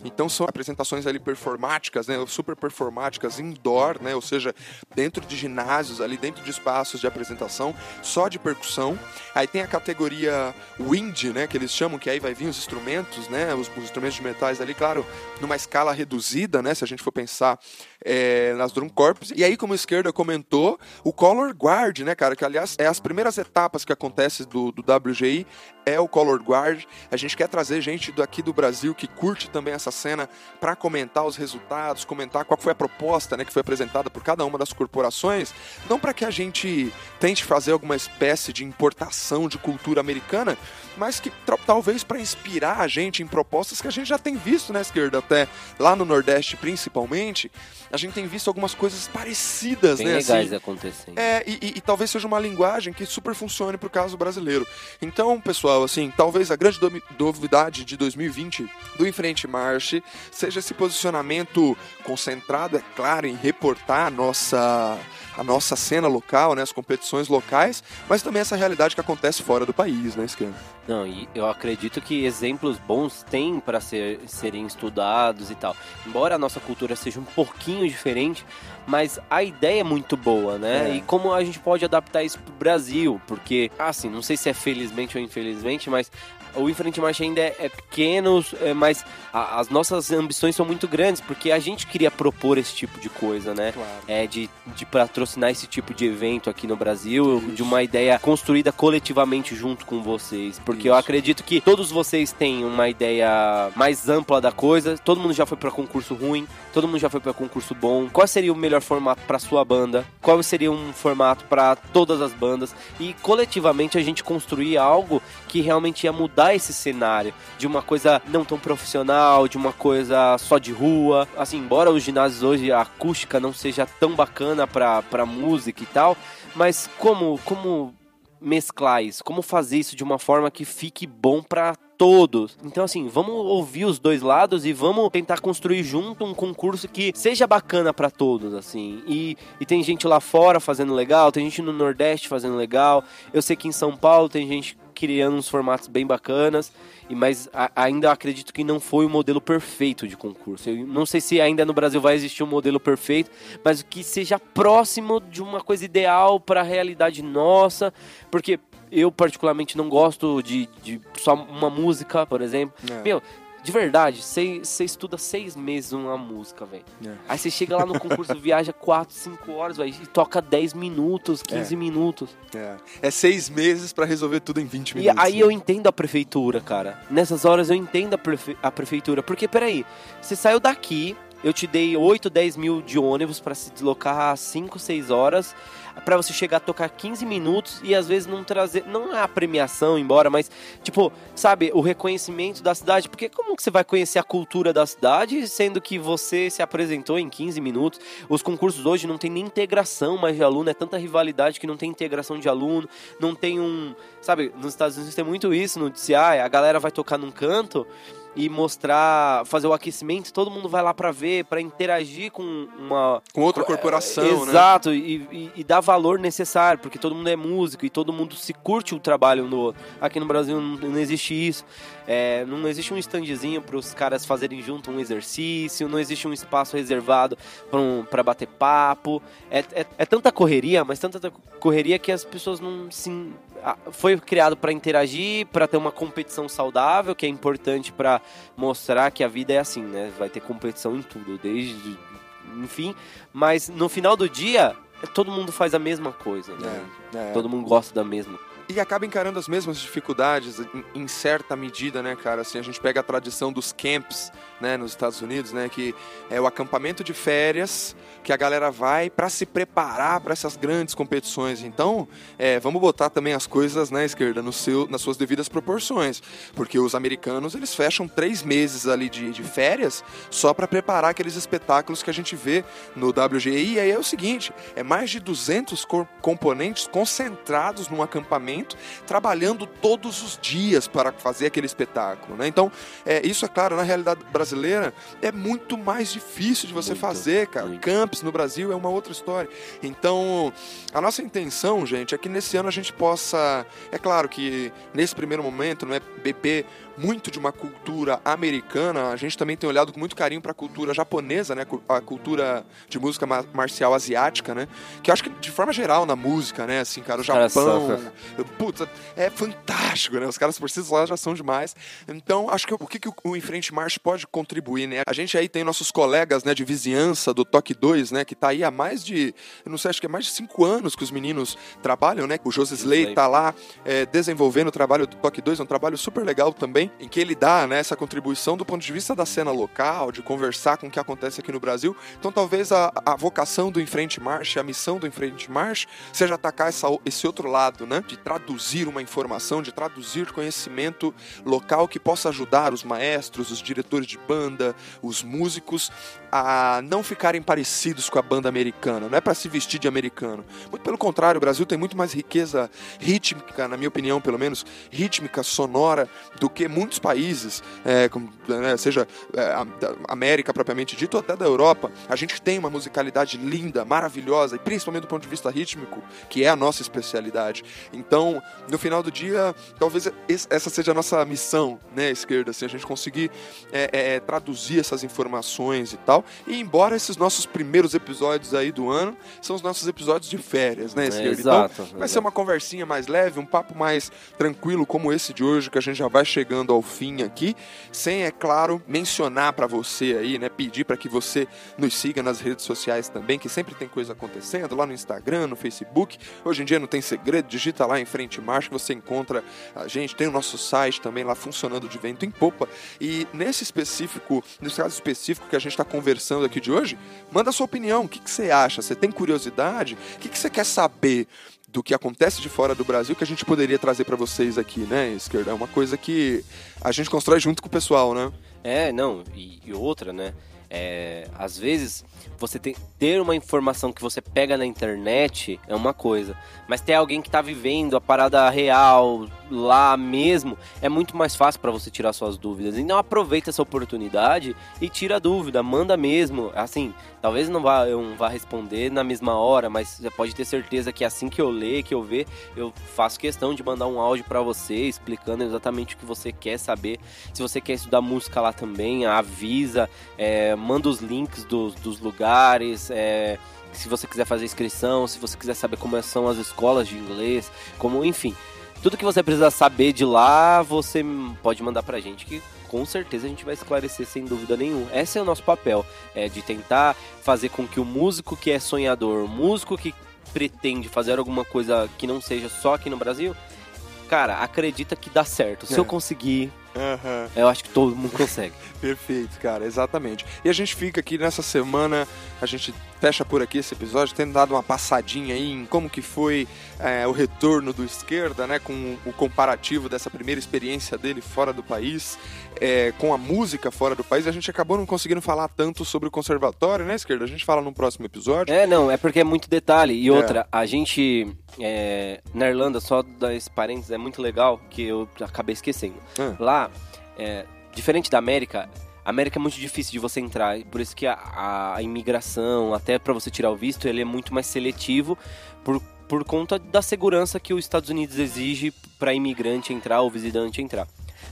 então são apresentações ali performáticas, né, super performáticas indoor, né, ou seja, dentro de ginásios ali, dentro de espaços de apresentação, só de percussão. Aí tem a categoria wind, né, que eles chamam, que aí vai vir os instrumentos, né, os, os instrumentos de metais ali, claro, numa escala reduzida, né, se a gente for pensar é, nas drum corps. E aí, como a esquerda comentou, o color guard, né, cara, que aliás é as primeiras etapas que acontecem do, do WGI, é o color guard. A gente quer trazer gente daqui do Brasil que curte também essas cena para comentar os resultados, comentar qual foi a proposta né, que foi apresentada por cada uma das corporações, não para que a gente tente fazer alguma espécie de importação de cultura americana, mas que talvez para inspirar a gente em propostas que a gente já tem visto na né, esquerda, até lá no Nordeste principalmente, a gente tem visto algumas coisas parecidas, Bem né? legais assim, acontecendo. É, e, e, e, talvez seja uma linguagem que super funcione pro caso brasileiro. Então, pessoal, assim, talvez a grande novidade de 2020 do Enfrente Marche seja esse posicionamento concentrado, é claro, em reportar a nossa a nossa cena local, né, as competições locais, mas também essa realidade que acontece fora do país, né, Esquerda? Não, e eu acredito que exemplos bons têm para ser, serem estudados e tal. Embora a nossa cultura seja um pouquinho diferente, mas a ideia é muito boa, né? É. E como a gente pode adaptar isso pro Brasil? Porque, assim, não sei se é felizmente ou infelizmente, mas o Infinite March ainda é, é pequeno, é, mas a, as nossas ambições são muito grandes, porque a gente queria propor esse tipo de coisa, né? Claro. É, de, de patrocinar esse tipo de evento aqui no Brasil, Isso. de uma ideia construída coletivamente junto com vocês. Porque Isso. eu acredito que todos vocês têm uma ideia mais ampla da coisa, todo mundo já foi para concurso ruim, todo mundo já foi para concurso bom. Qual seria o melhor formato para sua banda? Qual seria um formato para todas as bandas? E coletivamente a gente construir algo que realmente ia mudar esse cenário de uma coisa não tão profissional, de uma coisa só de rua. Assim, embora os ginásios hoje a acústica não seja tão bacana pra música e tal, mas como, como mesclar isso? Como fazer isso de uma forma que fique bom para todos. Então, assim, vamos ouvir os dois lados e vamos tentar construir junto um concurso que seja bacana para todos, assim. E, e tem gente lá fora fazendo legal, tem gente no Nordeste fazendo legal. Eu sei que em São Paulo tem gente criando uns formatos bem bacanas, e mas ainda acredito que não foi o modelo perfeito de concurso. Eu não sei se ainda no Brasil vai existir um modelo perfeito, mas que seja próximo de uma coisa ideal para a realidade nossa, porque eu particularmente não gosto de, de só uma música, por exemplo. É. Meu, de verdade, você estuda seis meses uma música, velho. É. Aí você chega lá no concurso, (laughs) viaja quatro, cinco horas, véio, e toca 10 minutos, 15 é. minutos. É. é seis meses para resolver tudo em 20 minutos. E aí né? eu entendo a prefeitura, cara. Nessas horas eu entendo a, prefe a prefeitura. Porque, peraí, você saiu daqui, eu te dei 8, 10 mil de ônibus para se deslocar 5, 6 horas para você chegar a tocar 15 minutos e às vezes não trazer, não é a premiação embora, mas tipo, sabe, o reconhecimento da cidade, porque como que você vai conhecer a cultura da cidade sendo que você se apresentou em 15 minutos? Os concursos hoje não tem nem integração mais de aluno, é tanta rivalidade que não tem integração de aluno, não tem um, sabe, nos Estados Unidos tem muito isso no DCI, a galera vai tocar num canto e mostrar, fazer o aquecimento, todo mundo vai lá para ver, para interagir com uma com outra corporação, é, exato, né? e, e, e, dar valor necessário, porque todo mundo é músico e todo mundo se curte o trabalho um do outro. Aqui no Brasil não, não existe isso. É, não existe um standzinho para os caras fazerem junto um exercício, não existe um espaço reservado para um, bater papo. É, é, é, tanta correria, mas tanta correria que as pessoas não se. Foi criado para interagir, para ter uma competição saudável, que é importante para mostrar que a vida é assim, né? Vai ter competição em tudo, desde. Enfim, mas no final do dia, todo mundo faz a mesma coisa, né? É, é. Todo mundo gosta da mesma e acaba encarando as mesmas dificuldades em, em, certa medida, né, cara? Assim, a gente pega a tradição dos camps, né, nos Estados Unidos, né, que é o acampamento de férias que a galera vai para se preparar para essas grandes competições. Então, é, vamos botar também as coisas na esquerda no seu, nas suas devidas proporções, porque os americanos eles fecham três meses ali de, de férias só para preparar aqueles espetáculos que a gente vê no WGI. E aí é o seguinte, é mais de 200 componentes concentrados num acampamento trabalhando todos os dias para fazer aquele espetáculo. Né? Então, é, isso é claro, na realidade brasileira é muito mais difícil de você muito, fazer, cara. Muito. Camps no Brasil é uma outra história. Então, a nossa intenção, gente, é que nesse ano a gente possa. É claro que nesse primeiro momento não é beber muito de uma cultura americana, a gente também tem olhado com muito carinho para a cultura japonesa, né? A cultura de música marcial asiática, né? Que eu acho que de forma geral na música, né? Assim, cara, o Japão, putz, é fantástico, né? Os caras por si só já são demais. Então, acho que o que, que o Enfrente March pode contribuir, né? A gente aí tem nossos colegas, né, de vizinhança do Toque 2, né, que tá aí há mais de, não sei, acho que é mais de cinco anos que os meninos trabalham, né? O José Slay tá lá é, desenvolvendo o trabalho do Toque 2, é um trabalho super legal também, em que ele dá, né, essa contribuição do ponto de vista da cena local, de conversar com o que acontece aqui no Brasil. Então, talvez a, a vocação do Enfrente March, a missão do Enfrente March, seja atacar essa, esse outro lado, né? De traduzir uma informação, de traduzir conhecimento local que possa ajudar os maestros, os diretores de banda, os músicos a não ficarem parecidos com a banda americana. Não é para se vestir de americano. Muito pelo contrário, o Brasil tem muito mais riqueza rítmica, na minha opinião, pelo menos, rítmica, sonora, do que muitos países, é, né, seja é, América propriamente dito, ou até da Europa. A gente tem uma musicalidade linda, maravilhosa, e principalmente do ponto de vista rítmico, que é a nossa especialidade. Então, no final do dia, talvez essa seja a nossa missão, né, esquerda, assim, a gente conseguir é, é, é, traduzir essas informações e tal. E embora esses nossos primeiros episódios aí do ano são os nossos episódios de férias, né? É, exato, então, vai exato. ser uma conversinha mais leve, um papo mais tranquilo, como esse de hoje, que a gente já vai chegando ao fim aqui, sem, é claro, mencionar para você aí, né, pedir para que você nos siga nas redes sociais também, que sempre tem coisa acontecendo lá no Instagram, no Facebook. Hoje em dia não tem segredo, digita lá em frente marcha que você encontra a gente, tem o nosso site também lá funcionando de vento em popa. E nesse específico, nesse caso específico que a gente está conversando aqui de hoje, manda sua opinião. O que, que você acha? Você tem curiosidade? O que, que você quer saber? do que acontece de fora do Brasil que a gente poderia trazer para vocês aqui, né, esquerda? É uma coisa que a gente constrói junto com o pessoal, né? É, não, e, e outra, né? É, às vezes você tem, ter uma informação que você pega na internet é uma coisa, mas ter alguém que está vivendo a parada real lá mesmo é muito mais fácil para você tirar suas dúvidas. Então aproveita essa oportunidade e tira a dúvida, manda mesmo. Assim, talvez não vá, eu não vá responder na mesma hora, mas você pode ter certeza que assim que eu ler, que eu ver, eu faço questão de mandar um áudio para você explicando exatamente o que você quer saber. Se você quer estudar música lá também, avisa, é, manda os links dos, dos lugares. É, se você quiser fazer inscrição, se você quiser saber como são as escolas de inglês, como enfim, tudo que você precisa saber de lá, você pode mandar pra gente que com certeza a gente vai esclarecer sem dúvida nenhuma. Esse é o nosso papel, é de tentar fazer com que o músico que é sonhador, o músico que pretende fazer alguma coisa que não seja só aqui no Brasil, cara, acredita que dá certo. Se É. eu conseguir, Aham. eu acho que todo mundo consegue. (laughs) Perfeito, cara, exatamente. E a gente fica aqui nessa semana, a gente fecha por aqui esse episódio, tendo dado uma passadinha aí em como que foi é, o retorno do esquerda, né? Com o comparativo dessa primeira experiência dele fora do país, é, com a música fora do país. A gente acabou não conseguindo falar tanto sobre o conservatório, né, esquerda? A gente fala no próximo episódio. É, não, é porque é muito detalhe. E É. outra, a gente. é, na Irlanda, só dar esse parênteses, é muito legal que eu acabei esquecendo. Ah. Lá, é, diferente da América, a América é muito difícil de você entrar. Por isso que a, a- imigração, até pra você tirar o visto, ele é muito mais seletivo por, por conta da segurança que os Estados Unidos exige para imigrante entrar ou visitante entrar.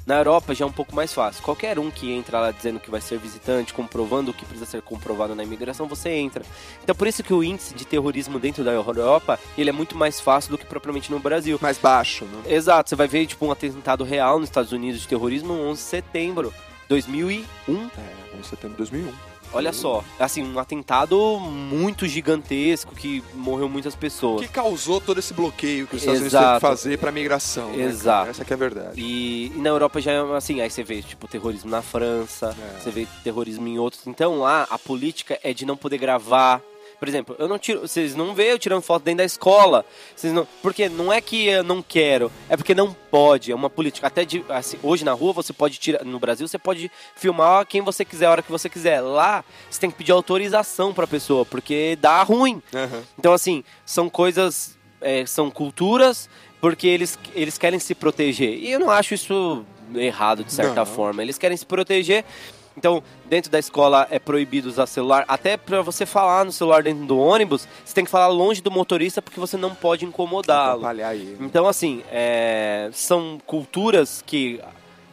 Na Europa já é um pouco mais fácil. Qualquer um que entra lá dizendo que vai ser visitante, comprovando o que precisa ser comprovado na imigração, você entra. Então por isso que o índice de terrorismo dentro da Europa, ele é muito mais fácil do que propriamente no Brasil. Mais baixo, né? Exato, você vai ver tipo um atentado real nos Estados Unidos de terrorismo no 11 de setembro de 2001. É, 11 de setembro de 2001. Olha só, assim, um atentado muito gigantesco que morreu muitas pessoas. Que causou todo esse bloqueio que os Estados Unidos Exato. teve que fazer pra migração. né? Exato. Essa que é a verdade. E, e na Europa já é assim, aí você vê tipo terrorismo na França, É. você vê terrorismo em outros. Então lá a política é de não poder gravar. Por exemplo, eu não tiro, vocês não vê eu tirando foto dentro da escola. Vocês não, porque não é que eu não quero, é porque não pode, é uma política. Até de, assim, hoje na rua você pode tirar, no Brasil você pode filmar quem você quiser, a hora que você quiser. Lá você tem que pedir autorização pra pessoa, porque dá ruim. Aham. Então, assim, são coisas, é, são culturas, porque eles, eles querem se proteger. E eu não acho isso errado, de certa Não. forma. Eles querem se proteger. Então, dentro da escola é proibido usar celular. Até pra você falar no celular dentro do ônibus, você tem que falar longe do motorista, porque você não pode incomodá-lo. Então, assim, é, são culturas que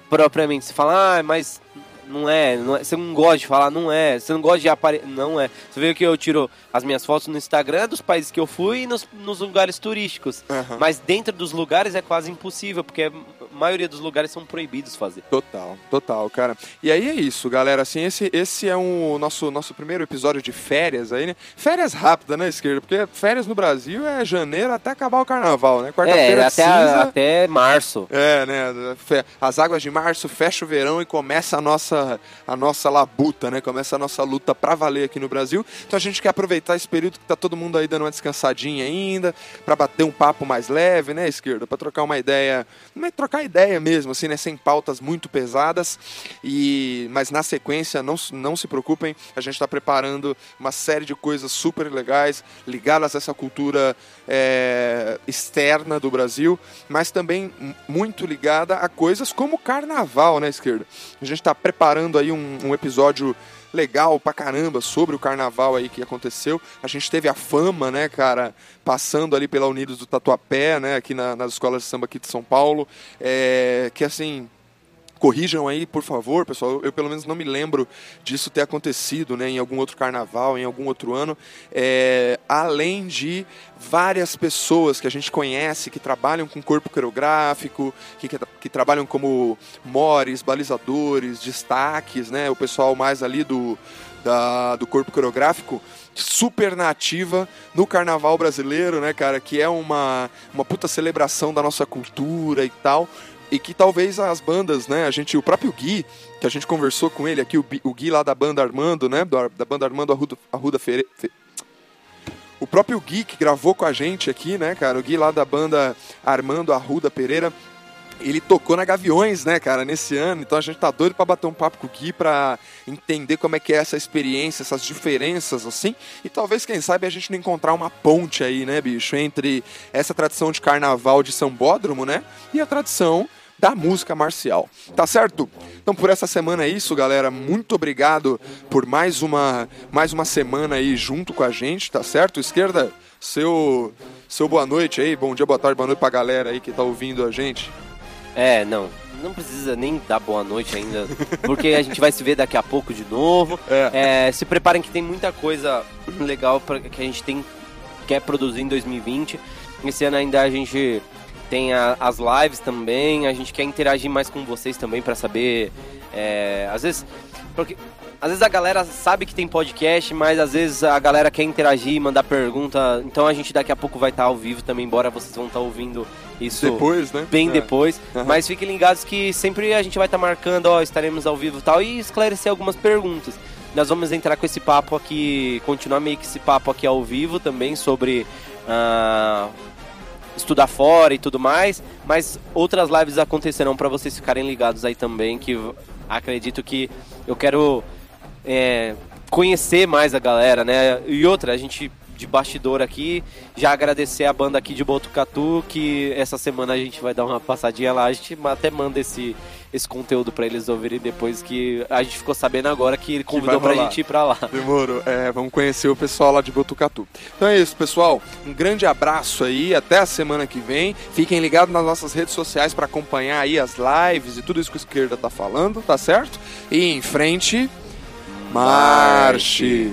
propriamente se fala, ah, mas não é, não é, você não gosta de falar, não é, você não gosta de aparecer, não é. Você vê que eu tiro as minhas fotos no Instagram dos países que eu fui e nos, nos lugares turísticos. Aham. Mas dentro dos lugares é quase impossível, porque a maioria dos lugares são proibidos fazer. Total, total, cara. E aí é isso, galera. Assim, esse, esse é o nosso, nosso primeiro episódio de férias aí, né? Férias rápidas, né, esquerda? Porque férias no Brasil é janeiro até acabar o carnaval, né? É, Quarta-feira até, cinza. até março. É, né? As águas de março fecha o verão e começa a nossa, a nossa labuta, né? Começa a nossa luta pra valer aqui no Brasil. Então a gente quer aproveitar esse período que tá todo mundo aí dando uma descansadinha ainda, pra bater um papo mais leve, né, esquerda? Pra trocar uma ideia, não é trocar ideia mesmo, assim, né? Sem pautas muito pesadas. E mas na sequência, não, não se preocupem, a gente tá preparando uma série de coisas super legais ligadas a essa cultura é, externa do Brasil, mas também muito ligada a coisas como carnaval, né, esquerda? A gente está preparando aí um, um episódio legal pra caramba sobre o carnaval aí que aconteceu. A gente teve a fama, né, cara, passando ali pela Unidos do Tatuapé, né, aqui na- nas escolas de samba aqui de São Paulo, é, que assim corrijam aí, por favor, pessoal. Eu, pelo menos não me lembro disso ter acontecido, né, em algum outro carnaval, em algum outro ano. É, além de várias pessoas que a gente conhece que trabalham com corpo coreográfico, que, que, que trabalham como mores, balizadores, destaques, né, o pessoal mais ali do da, do corpo coreográfico super nativa no carnaval brasileiro, né, cara, que é uma, uma puta celebração da nossa cultura e tal e que talvez as bandas, né, a gente, o próprio Gui, que a gente conversou com ele aqui, o, o Gui lá da banda Armando, né, da, da banda Armando Arruda, Arruda Fere, Fe- o próprio Gui que gravou com a gente aqui, né, cara, o Gui lá da banda Armando Arruda Pereira, ele tocou na Gaviões, né, cara, nesse ano. Então a gente tá doido pra bater um papo com o Gui pra entender como é que é essa experiência, essas diferenças, assim. E talvez, quem sabe, a gente não encontrar uma ponte aí, né, bicho, entre essa tradição de carnaval de Sambódromo, né, e a tradição da música marcial. Tá certo? Então por essa semana é isso, galera. Muito obrigado por mais uma mais uma semana aí junto com a gente, tá certo? Esquerda, seu seu boa noite aí, bom dia, boa tarde, boa noite pra galera aí que tá ouvindo a gente. É, não. Não precisa nem dar boa noite ainda, porque a gente vai se ver daqui a pouco de novo. É. É, se preparem que tem muita coisa legal pra, que a gente tem quer produzir em 2020. Esse ano ainda a gente tem a- as lives também, a gente quer interagir mais com vocês também pra saber. é, às vezes. Porque, às vezes a galera sabe que tem podcast, mas às vezes a galera quer interagir, mandar pergunta. Então a gente daqui a pouco vai estar ao vivo também, embora vocês vão estar ouvindo isso Depois, né? bem É. depois. Aham. Mas fiquem ligados que sempre a gente vai estar marcando, ó, estaremos ao vivo e tal, e esclarecer algumas perguntas. Nós vamos entrar com esse papo aqui, continuar meio que esse papo aqui ao vivo também sobre ah, estudar fora e tudo mais, mas outras lives acontecerão para vocês ficarem ligados aí também, que acredito que eu quero é, conhecer mais a galera, né? E outra, a gente de bastidor aqui, já agradecer a banda aqui de Botucatu, que essa semana a gente vai dar uma passadinha lá, a gente até manda esse, esse conteúdo para eles ouvirem depois que a gente ficou sabendo agora que ele convidou pra rolar. gente ir pra lá. Demorou. É, vamos conhecer o pessoal lá de Botucatu. Então é isso, pessoal. Um grande abraço aí. Até a semana que vem. Fiquem ligados nas nossas redes sociais para acompanhar aí as lives e tudo isso que o esquerda tá falando, tá certo? E em frente, marche.